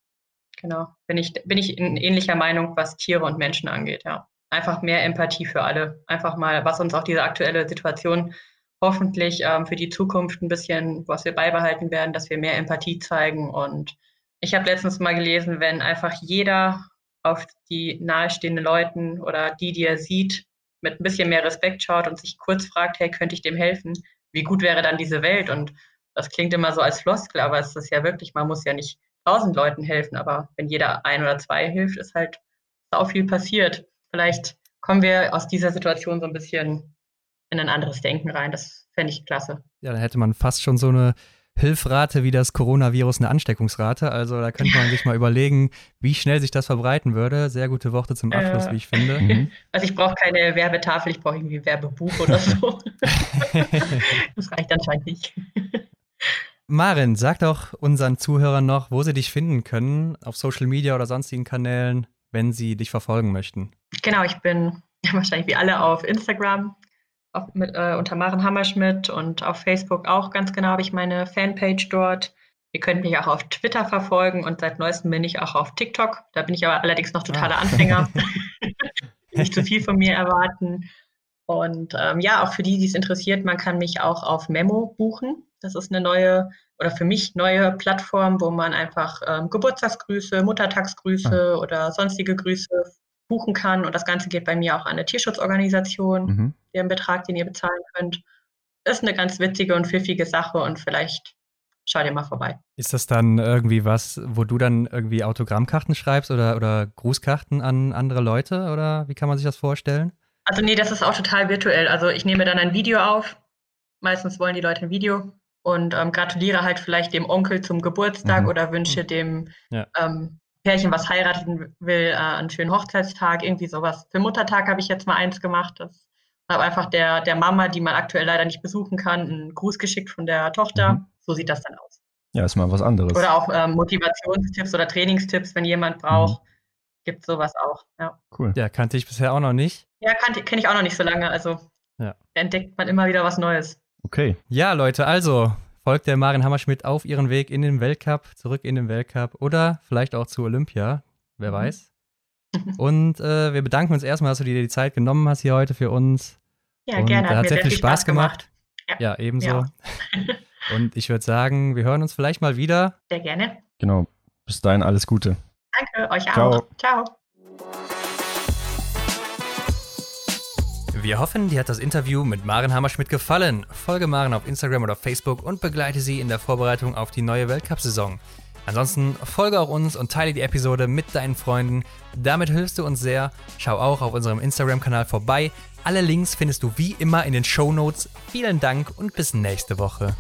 genau, bin ich, bin ich in ähnlicher Meinung, was Tiere und Menschen angeht, ja. Einfach mehr Empathie für alle. Einfach mal, was uns auch diese aktuelle Situation hoffentlich ähm, für die Zukunft ein bisschen, was wir beibehalten werden, dass wir mehr Empathie zeigen. Und ich habe letztens mal gelesen, wenn einfach jeder auf die nahestehenden Leuten oder die, die er sieht, mit ein bisschen mehr Respekt schaut und sich kurz fragt, hey, könnte ich dem helfen? Wie gut wäre dann diese Welt? Und das klingt immer so als Floskel, aber es ist ja wirklich, man muss ja nicht tausend Leuten helfen, aber wenn jeder ein oder zwei hilft, ist halt auch viel passiert. Vielleicht kommen wir aus dieser Situation so ein bisschen in ein anderes Denken rein. Das fände ich klasse. Ja, da hätte man fast schon so eine Hilfrate wie das Coronavirus eine Ansteckungsrate. Also da könnte man sich mal überlegen, wie schnell sich das verbreiten würde. Sehr gute Worte zum Abschluss, äh, wie ich finde. Mhm. Also ich brauche keine Werbetafel, ich brauche irgendwie ein Werbebuch oder so. das reicht anscheinend nicht. Marin, sag doch unseren Zuhörern noch, wo sie dich finden können, auf Social Media oder sonstigen Kanälen, wenn sie dich verfolgen möchten. Genau, ich bin wahrscheinlich wie alle auf Instagram, auf, mit, äh, unter Maren Hammerschmidt und auf Facebook auch ganz genau habe ich meine Fanpage dort. Ihr könnt mich auch auf Twitter verfolgen und seit neuestem bin ich auch auf TikTok. Da bin ich aber allerdings noch totaler ah. Anfänger. Nicht zu viel von mir erwarten. Und ähm, ja, auch für die, die es interessiert, man kann mich auch auf Memo buchen. Das ist eine neue oder für mich neue Plattform, wo man einfach ähm, Geburtstagsgrüße, Muttertagsgrüße ah. oder sonstige Grüße buchen kann. Und das Ganze geht bei mir auch an eine Tierschutzorganisation, mhm. den Betrag, den ihr bezahlen könnt. Ist eine ganz witzige und pfiffige Sache und vielleicht schaut ihr mal vorbei. Ist das dann irgendwie was, wo du dann irgendwie Autogrammkarten schreibst oder, oder Grußkarten an andere Leute oder wie kann man sich das vorstellen? Also nee, das ist auch total virtuell. Also ich nehme dann ein Video auf. Meistens wollen die Leute ein Video und ähm, gratuliere halt vielleicht dem Onkel zum Geburtstag mhm. oder wünsche mhm. dem ja. ähm, Pärchen, was heiraten will, äh, einen schönen Hochzeitstag, irgendwie sowas. Für Muttertag habe ich jetzt mal eins gemacht. Das habe einfach der, der Mama, die man aktuell leider nicht besuchen kann, einen Gruß geschickt von der Tochter. Mhm. So sieht das dann aus. Ja, ist mal was anderes. Oder auch ähm, Motivationstipps oder Trainingstipps, wenn jemand braucht. Mhm. Gibt sowas auch. Ja. Cool. Ja, kannte ich bisher auch noch nicht. Ja, kenne ich auch noch nicht so lange. Also ja. entdeckt man immer wieder was Neues. Okay. Ja, Leute, also folgt der Marin Hammerschmidt auf ihren Weg in den Weltcup, zurück in den Weltcup oder vielleicht auch zu Olympia, wer mhm. weiß. Und äh, wir bedanken uns erstmal, dass du dir die Zeit genommen hast hier heute für uns. Ja, Und, gerne. Hat, hat sehr, viel Spaß, Spaß gemacht. gemacht. Ja. ja, ebenso. Ja. Und ich würde sagen, wir hören uns vielleicht mal wieder. Sehr gerne. Genau. Bis dahin alles Gute. Danke, euch Ciao. auch. Ciao. Wir hoffen, dir hat das Interview mit Maren Hammerschmidt gefallen. Folge Maren auf Instagram oder Facebook und begleite sie in der Vorbereitung auf die neue Weltcup-Saison. Ansonsten folge auch uns und teile die Episode mit deinen Freunden. Damit hilfst du uns sehr. Schau auch auf unserem Instagram-Kanal vorbei. Alle Links findest du wie immer in den Show Notes. Vielen Dank und bis nächste Woche.